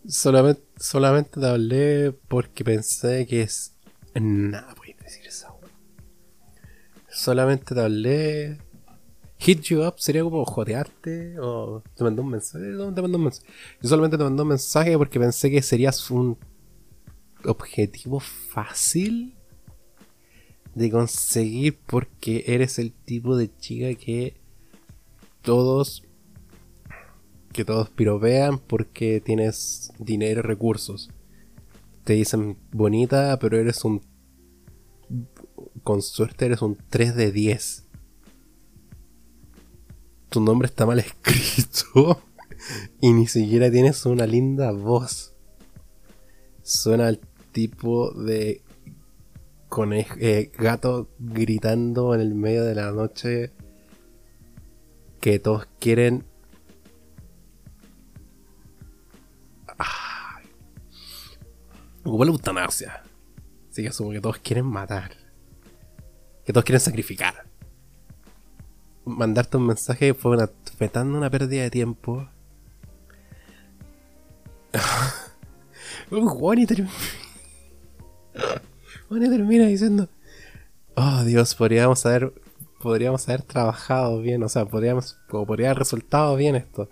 Solamente, solamente te hablé porque pensé que es. Nada, puedes decir eso. Solamente te hablé hit you up sería como jodearte o te mandó un mensaje. te mandó un mensaje? Yo solamente te mandó un mensaje porque pensé que serías un objetivo fácil de conseguir porque eres el tipo de chica que todos que todos piropean porque tienes dinero y recursos. Te dicen bonita, pero eres un con suerte eres un 3 de 10 tu nombre está mal escrito y ni siquiera tienes una linda voz. Suena al tipo de eh, gato gritando en el medio de la noche que todos quieren. Hubo eutanasia. Así que asumo que todos quieren matar. Que todos quieren sacrificar mandarte un mensaje fue una, una pérdida de tiempo. Juan y termina. Juan termina diciendo. Oh Dios, podríamos haber. Podríamos haber trabajado bien. O sea, podríamos. Como podría haber resultado bien esto.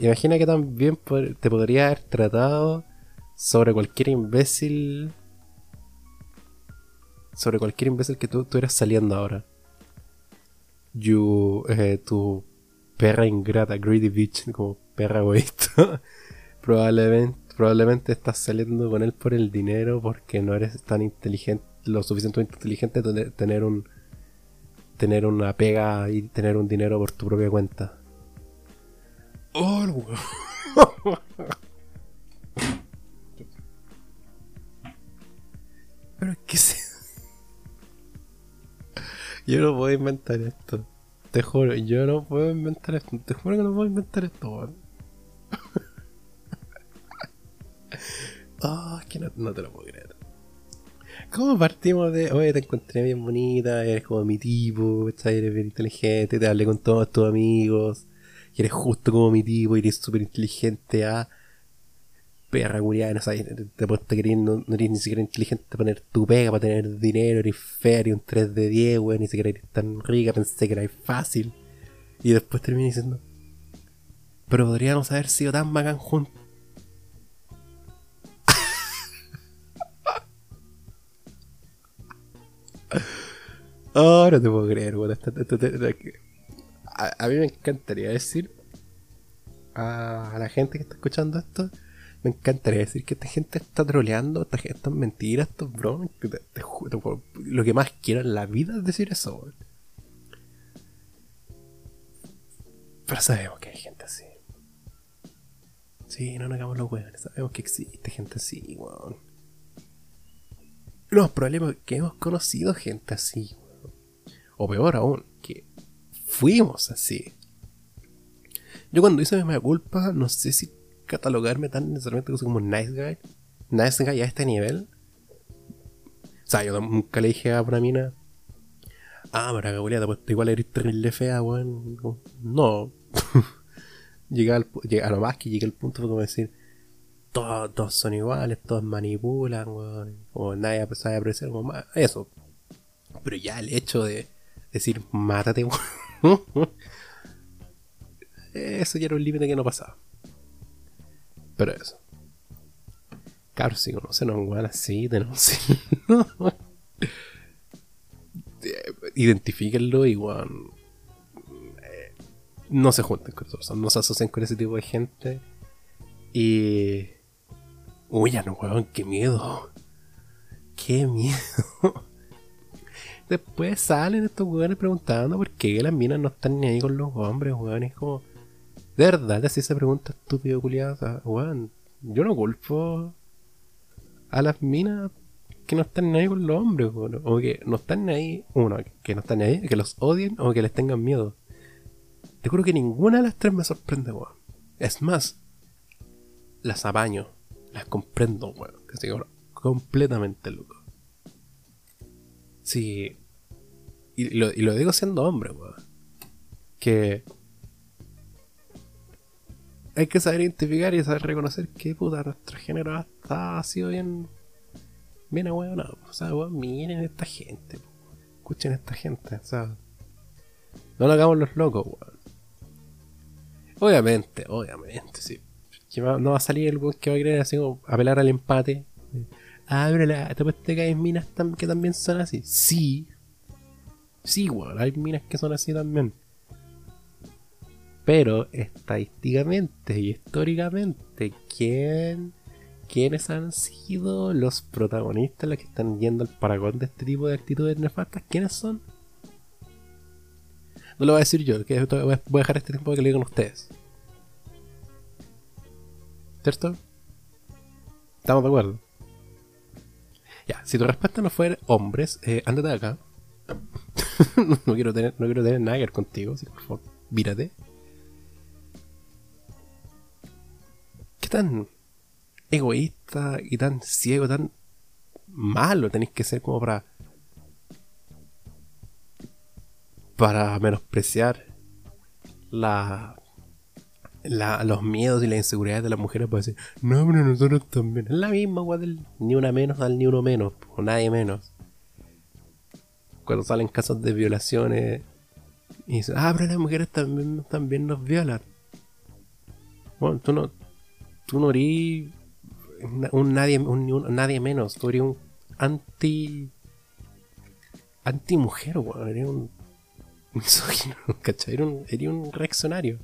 Imagina que también te podría haber tratado sobre cualquier imbécil. Sobre cualquier imbécil que tú, tú eras saliendo ahora. You, eh, tu perra ingrata, greedy bitch, como perra egoísta. probablemente, probablemente estás saliendo con él por el dinero porque no eres tan inteligente, lo suficientemente inteligente de tener un tener una pega y tener un dinero por tu propia cuenta. Oh, Pero es que se... Yo no puedo inventar esto. Te juro, yo no puedo inventar esto. Te juro que no puedo inventar esto, Ah, es que no, te lo puedo creer. ¿Cómo partimos de, oye, te encontré bien bonita, eres como mi tipo, eres bien inteligente, te hablé con todos tus amigos, y eres justo como mi tipo, y eres súper inteligente, ah, perra culiada, no sabes, te puedes creer, no, no, eres ni siquiera inteligente para poner tu pega, para tener dinero, eres fea, un 3 de 10, weón, ni siquiera eres tan rica, pensé que era fácil. Y después termina diciendo, pero podríamos haber sido tan bacán juntos. Oh, no te puedo creer, weón. A, mí me encantaría decir a la gente que está escuchando esto, me encantaría decir que esta gente está troleando, esta gente está mentiras, estos bromas. lo que más quiero en la vida es decir eso, weón. Pero sabemos que hay gente así. Sí, no nos hagamos los weones. Sabemos que existe gente así, weón. Los problemas que hemos conocido gente así, o peor aún, fuimos así. Yo cuando hice mi culpa, no sé si catalogarme tan necesariamente como nice guy. Nice guy a este nivel. O sea, yo nunca le dije a una mina. Ah, pero cabuleada, pues igual eres terrible fea, weón. No. llegué al, a lo más que llegué al punto de como decir. Todos, todos son iguales, todos manipulan, weón. O nadie sabe apreciar como más. Eso. Pero ya el hecho de decir, mátate, Eso ya era un límite que no pasaba. Pero eso. Claro, si conocen a un weón así, denúncienlo. Identifíquenlo y weón. Eh, no se junten con eso, no se asocien con ese tipo de gente. Y. Uy, ya weón, qué miedo. Qué miedo. Después salen estos weones preguntando por qué las minas no están ni ahí con los hombres, weón. Es como, de verdad, así se pregunta estúpido culiado. weón, yo no culpo a las minas que no están ni ahí con los hombres, weón. O que no están ni ahí, uno, que no están ni ahí, que los odien o que les tengan miedo. Te juro que ninguna de las tres me sorprende, weón. Es más, las apaño, las comprendo, weón. Que estoy completamente loco. Sí, y lo, digo siendo hombre, weón. Que hay que saber identificar y saber reconocer que puta nuestro género hasta ha sido bien. Bien weón. O sea, weón, miren esta gente, escuchen esta gente, o sea. No lo hagamos los locos, weón. Obviamente, obviamente, sí. no va a salir el weón que va a querer así como apelar al empate. Ah, pero la, te que hay minas que también son así. Sí, Sí, weón, hay minas que son así también. Pero estadísticamente y históricamente, ¿quién, ¿quiénes han sido los protagonistas, los que están yendo al paragón de este tipo de actitudes nefastas? ¿Quiénes son? No lo voy a decir yo, que voy a dejar este tiempo que lo digan ustedes. ¿Cierto? ¿Estamos de acuerdo? Ya, si tu respuesta no fuera hombres, eh, ándate de acá. no, quiero tener, no quiero tener nada que ver contigo, así por favor, vírate. ¿Qué tan egoísta y tan ciego, tan malo tenéis que ser como para. para menospreciar la. los miedos y las inseguridades de las mujeres para decir, no, pero nosotros también. Es la misma, ni una menos ni uno menos, o nadie menos. Cuando salen casos de violaciones y dicen, ah, pero las mujeres también, también nos violan. Bueno, tú no, tú no eres un nadie, un, nadie menos, tú eres un anti. anti mujer, weón, eres un misógino, ¿cachai? Eres un, eres un reaccionario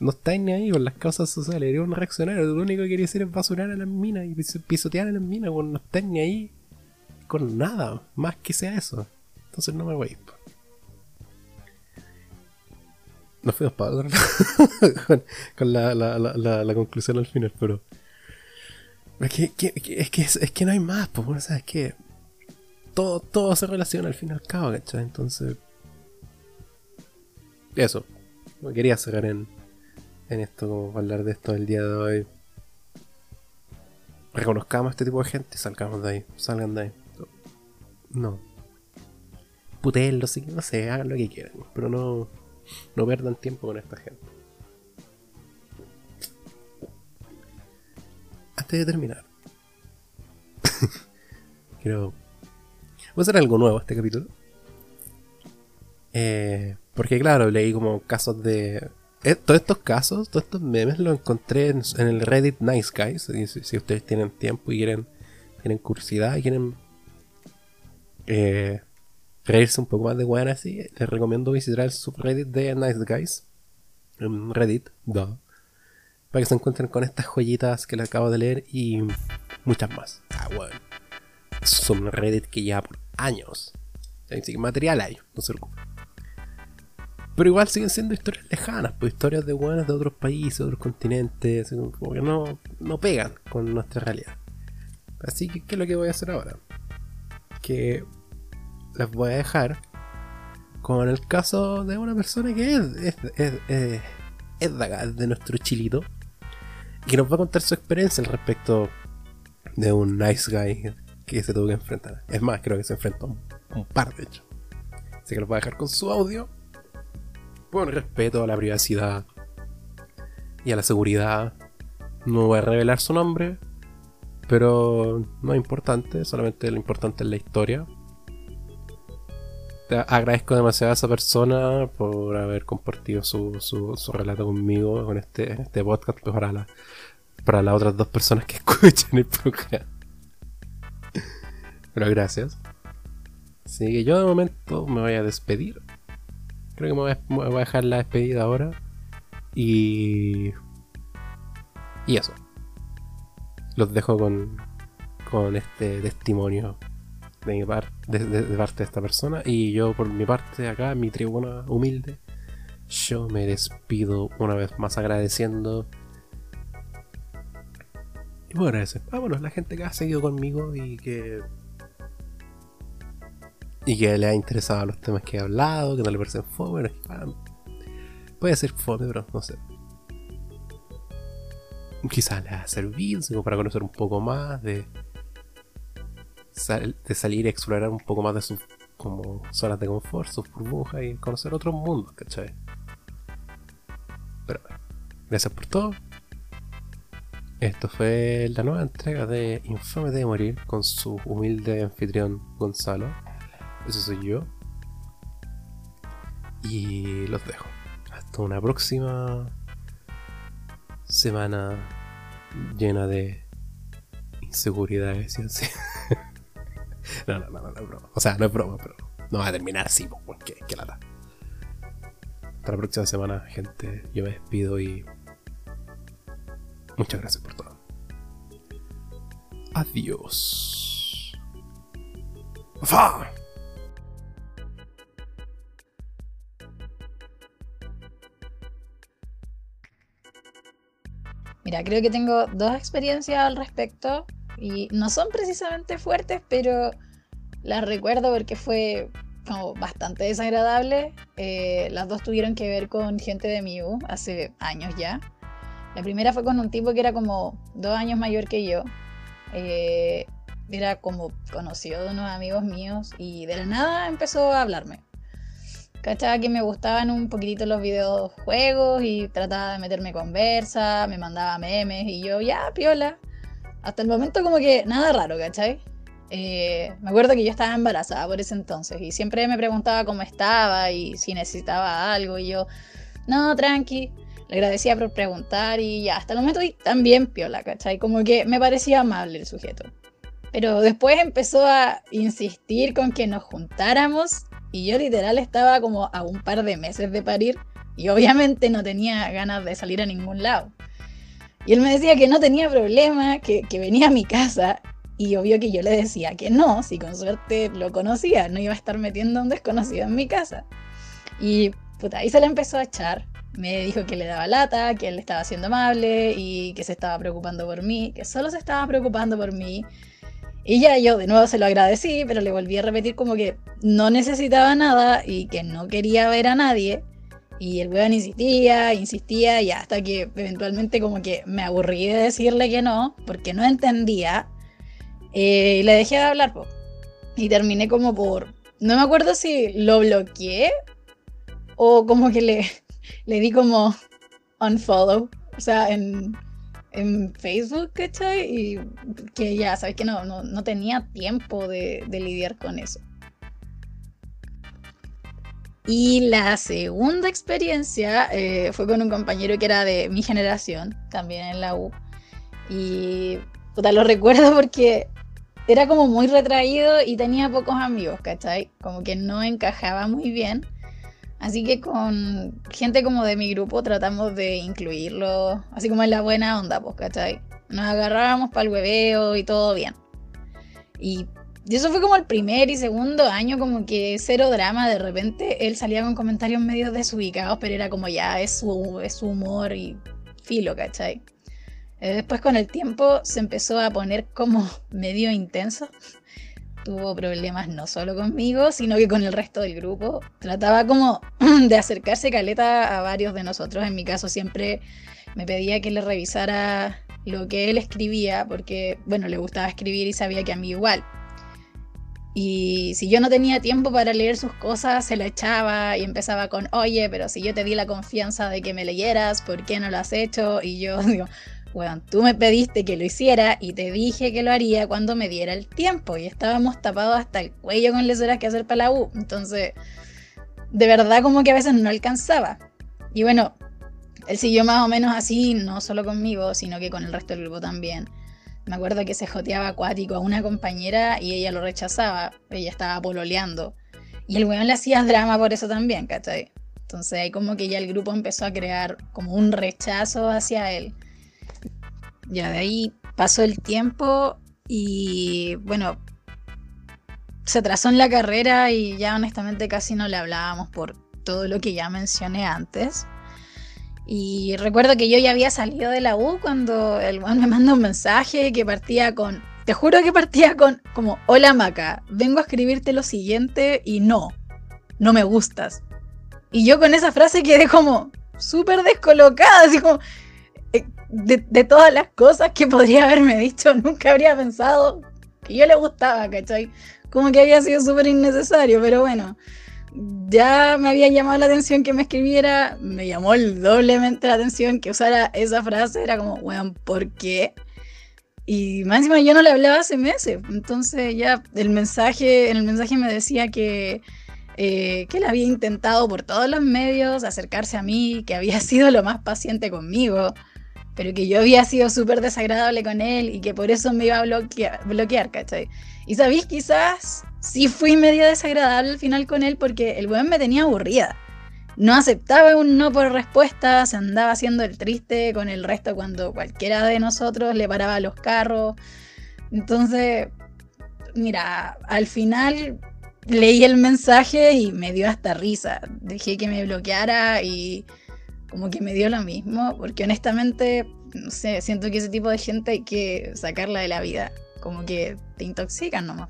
no estáis ni ahí con las causas sociales, eres un reaccionario, lo único que quería hacer es basurar a las minas y pisotear a las minas, no estáis ni ahí con nada, más que sea eso. Entonces no me voy. Nos fuimos para con, con la, la, la, la, conclusión al final, pero. Es que, es, que es, que no hay más, pues, es que todo, todo se relaciona al fin y al cabo, ¿cachai? Entonces. Eso. Quería cerrar en, en esto, como hablar de esto el día de hoy. Reconozcamos a este tipo de gente y salgamos de ahí. Salgan de ahí. No. Putenlo, sí, no sé, hagan lo que quieran. Pero no, no pierdan tiempo con esta gente. Antes de terminar, quiero. Voy a hacer algo nuevo este capítulo. Eh, porque, claro, leí como casos de eh, todos estos casos, todos estos memes los encontré en, el Reddit Nice Guys. Si, ustedes tienen tiempo y quieren, tienen curiosidad y quieren eh, reírse un poco más de weón así, les recomiendo visitar el subreddit de Nice Guys. En Reddit, para que se encuentren con estas joyitas que les acabo de leer y muchas más. Ah, bueno. Es un Reddit que lleva por años. Así que material hay, no se preocupen. Pero igual siguen siendo historias lejanas, pues historias de buenas de otros países, otros continentes, como que no, no pegan con nuestra realidad. Así que, ¿qué es lo que voy a hacer ahora? Que les voy a dejar con el caso de una persona que es, es, es, es, de, nuestro chilito y que nos va a contar su experiencia al respecto de un nice guy que se tuvo que enfrentar. Es más, creo que se enfrentó un, un par de hecho. Así que los voy a dejar con su audio con respeto a la privacidad y a la seguridad. No voy a revelar su nombre, pero no es importante, solamente lo importante es la historia. Te agradezco demasiado a esa persona por haber compartido su, su, relato conmigo con este, este podcast pues, para, la, para las otras dos personas que escuchan el programa. Pero gracias. Así que yo de momento me voy a despedir. Creo que me voy, a, dejar la despedida ahora. Y. Y eso. Los dejo con, con este testimonio de, mi parte de esta persona. Y yo, por mi parte, acá, mi tribuna humilde, yo me despido una vez más agradeciendo. Y a agradecer. Bueno, la gente que ha seguido conmigo y que y que le ha interesado los temas que he hablado, que no le parecen fome. puede ser fome, pero no sé. Quizás le ha servido para conocer un poco más, de, de salir y explorar un poco más de sus como zonas de confort, sus burbujas y conocer otros mundos, ¿cachai? Pero gracias por todo. Esto fue la nueva entrega de Infame de Morir con su humilde anfitrión Gonzalo. Ese soy yo. Y los dejo. Hasta una próxima semana llena de inseguridades y así. no, no, no, no, no es broma. O sea, no es broma, pero no va a terminar así, porque qué lata. Hasta la próxima semana, gente. Yo me despido y. Muchas gracias por todo. Adiós. ¡Fa! Mira, creo que tengo dos experiencias al respecto y no son precisamente fuertes, pero las recuerdo porque fue como bastante desagradable. Eh, las dos tuvieron que ver con gente de Miu hace años ya. La primera fue con un tipo que era como dos años mayor que yo. Eh, era como conocido de unos amigos míos y de la nada empezó a hablarme. Cachaba que me gustaban un poquitito los videojuegos y trataba de meterme conversa, me mandaba memes y yo, ya, piola. Hasta el momento como que nada raro, ¿cachai? Eh, me acuerdo que yo estaba embarazada por ese entonces y siempre me preguntaba cómo estaba y si necesitaba algo y yo, no, tranqui. Le agradecía por preguntar y ya, hasta el momento también piola, ¿cachai? Como que me parecía amable el sujeto. Pero después empezó a insistir con que nos juntáramos y yo literal estaba como a un par de meses de parir y obviamente no tenía ganas de salir a ningún lado. Y él me decía que no tenía problema, que, que venía a mi casa y obvio que yo le decía que no, si con suerte lo conocía, no iba a estar metiendo a un desconocido en mi casa. Y puta, ahí se le empezó a echar. Me dijo que le daba lata, que él estaba siendo amable y que se estaba preocupando por mí, que solo se estaba preocupando por mí y ya yo de nuevo se lo agradecí, pero le volví a repetir como que no necesitaba nada y que no quería ver a nadie. Y el weón insistía, insistía, y hasta que eventualmente como que me aburrí de decirle que no, porque no entendía. Eh, y le dejé de hablar, Y terminé como por... No me acuerdo si lo bloqueé o como que le, le di como unfollow. O sea, en, en Facebook, ¿cachai? Y que ya, sabes que no, no, tenía tiempo de, lidiar con eso. Y la segunda experiencia eh, fue con un compañero que era de mi generación, también en la U. Y puta, lo recuerdo porque era como muy retraído y tenía pocos amigos, ¿cachai? Como que no encajaba muy bien. Así que con gente como de mi grupo tratamos de incluirlo, así como en la buena onda, pues, ¿cachai? Nos agarrábamos para el hueveo y todo bien. Y, eso fue como el primer y segundo año, como que cero drama. De repente él salía con comentarios medio desubicados, pero era como ya, es su, es su humor y filo, ¿cachai? Eh, después con el tiempo se empezó a poner como medio intenso tuvo problemas no solo conmigo, sino que con el resto del grupo. Trataba como de acercarse caleta a varios de nosotros. En mi caso siempre me pedía que le revisara lo que él escribía, porque, bueno, le gustaba escribir y sabía que a mí igual. Y si yo no tenía tiempo para leer sus cosas, se la echaba y empezaba con, oye, pero si yo te di la confianza de que me leyeras, ¿por qué no lo has hecho? Y yo digo, bueno, tú me pediste que lo hiciera y te dije que lo haría cuando me diera el tiempo y estábamos tapados hasta el cuello con horas que hacer para la U. Entonces, de verdad como que a veces no alcanzaba. Y bueno, él siguió más o menos así, no solo conmigo, sino que con el resto del grupo también. Me acuerdo que se joteaba acuático a una compañera y ella lo rechazaba, ella estaba pololeando. Y el weón le hacía drama por eso también, ¿cachai? Entonces ahí como que ya el grupo empezó a crear como un rechazo hacia él. Ya de ahí pasó el tiempo y bueno, se atrasó en la carrera y ya honestamente casi no le hablábamos por todo lo que ya mencioné antes. Y recuerdo que yo ya había salido de la U cuando el Juan me manda un mensaje que partía con, te juro que partía con como, hola Maca, vengo a escribirte lo siguiente y no, no me gustas. Y yo con esa frase quedé como súper descolocada, así como, de, todas las cosas que podría haberme dicho, nunca habría pensado que yo le gustaba, ¿cachai? Como que había sido súper innecesario, pero bueno, ya me había llamado la atención que me escribiera, me llamó doblemente la atención que usara esa frase, era como, weón, ¿por qué? Y más encima yo no le hablaba hace meses, entonces ya el mensaje, en el mensaje me decía que, eh, que él había intentado por todos los medios acercarse a mí, que había sido lo más paciente conmigo, pero que yo había sido súper desagradable con él y que por eso me iba a bloquear, bloquear ¿cachai? Y sabéis, quizás sí fui medio desagradable al final con él porque el weón me tenía aburrida. No aceptaba un no por respuesta, se andaba haciendo el triste con el resto cuando cualquiera de nosotros le paraba los carros. Entonces, mira, al final leí el mensaje y me dio hasta risa. Dejé que me bloqueara y como que me dio lo mismo, porque honestamente, no sé, siento que ese tipo de gente hay que sacarla de la vida, como que te intoxican nomás.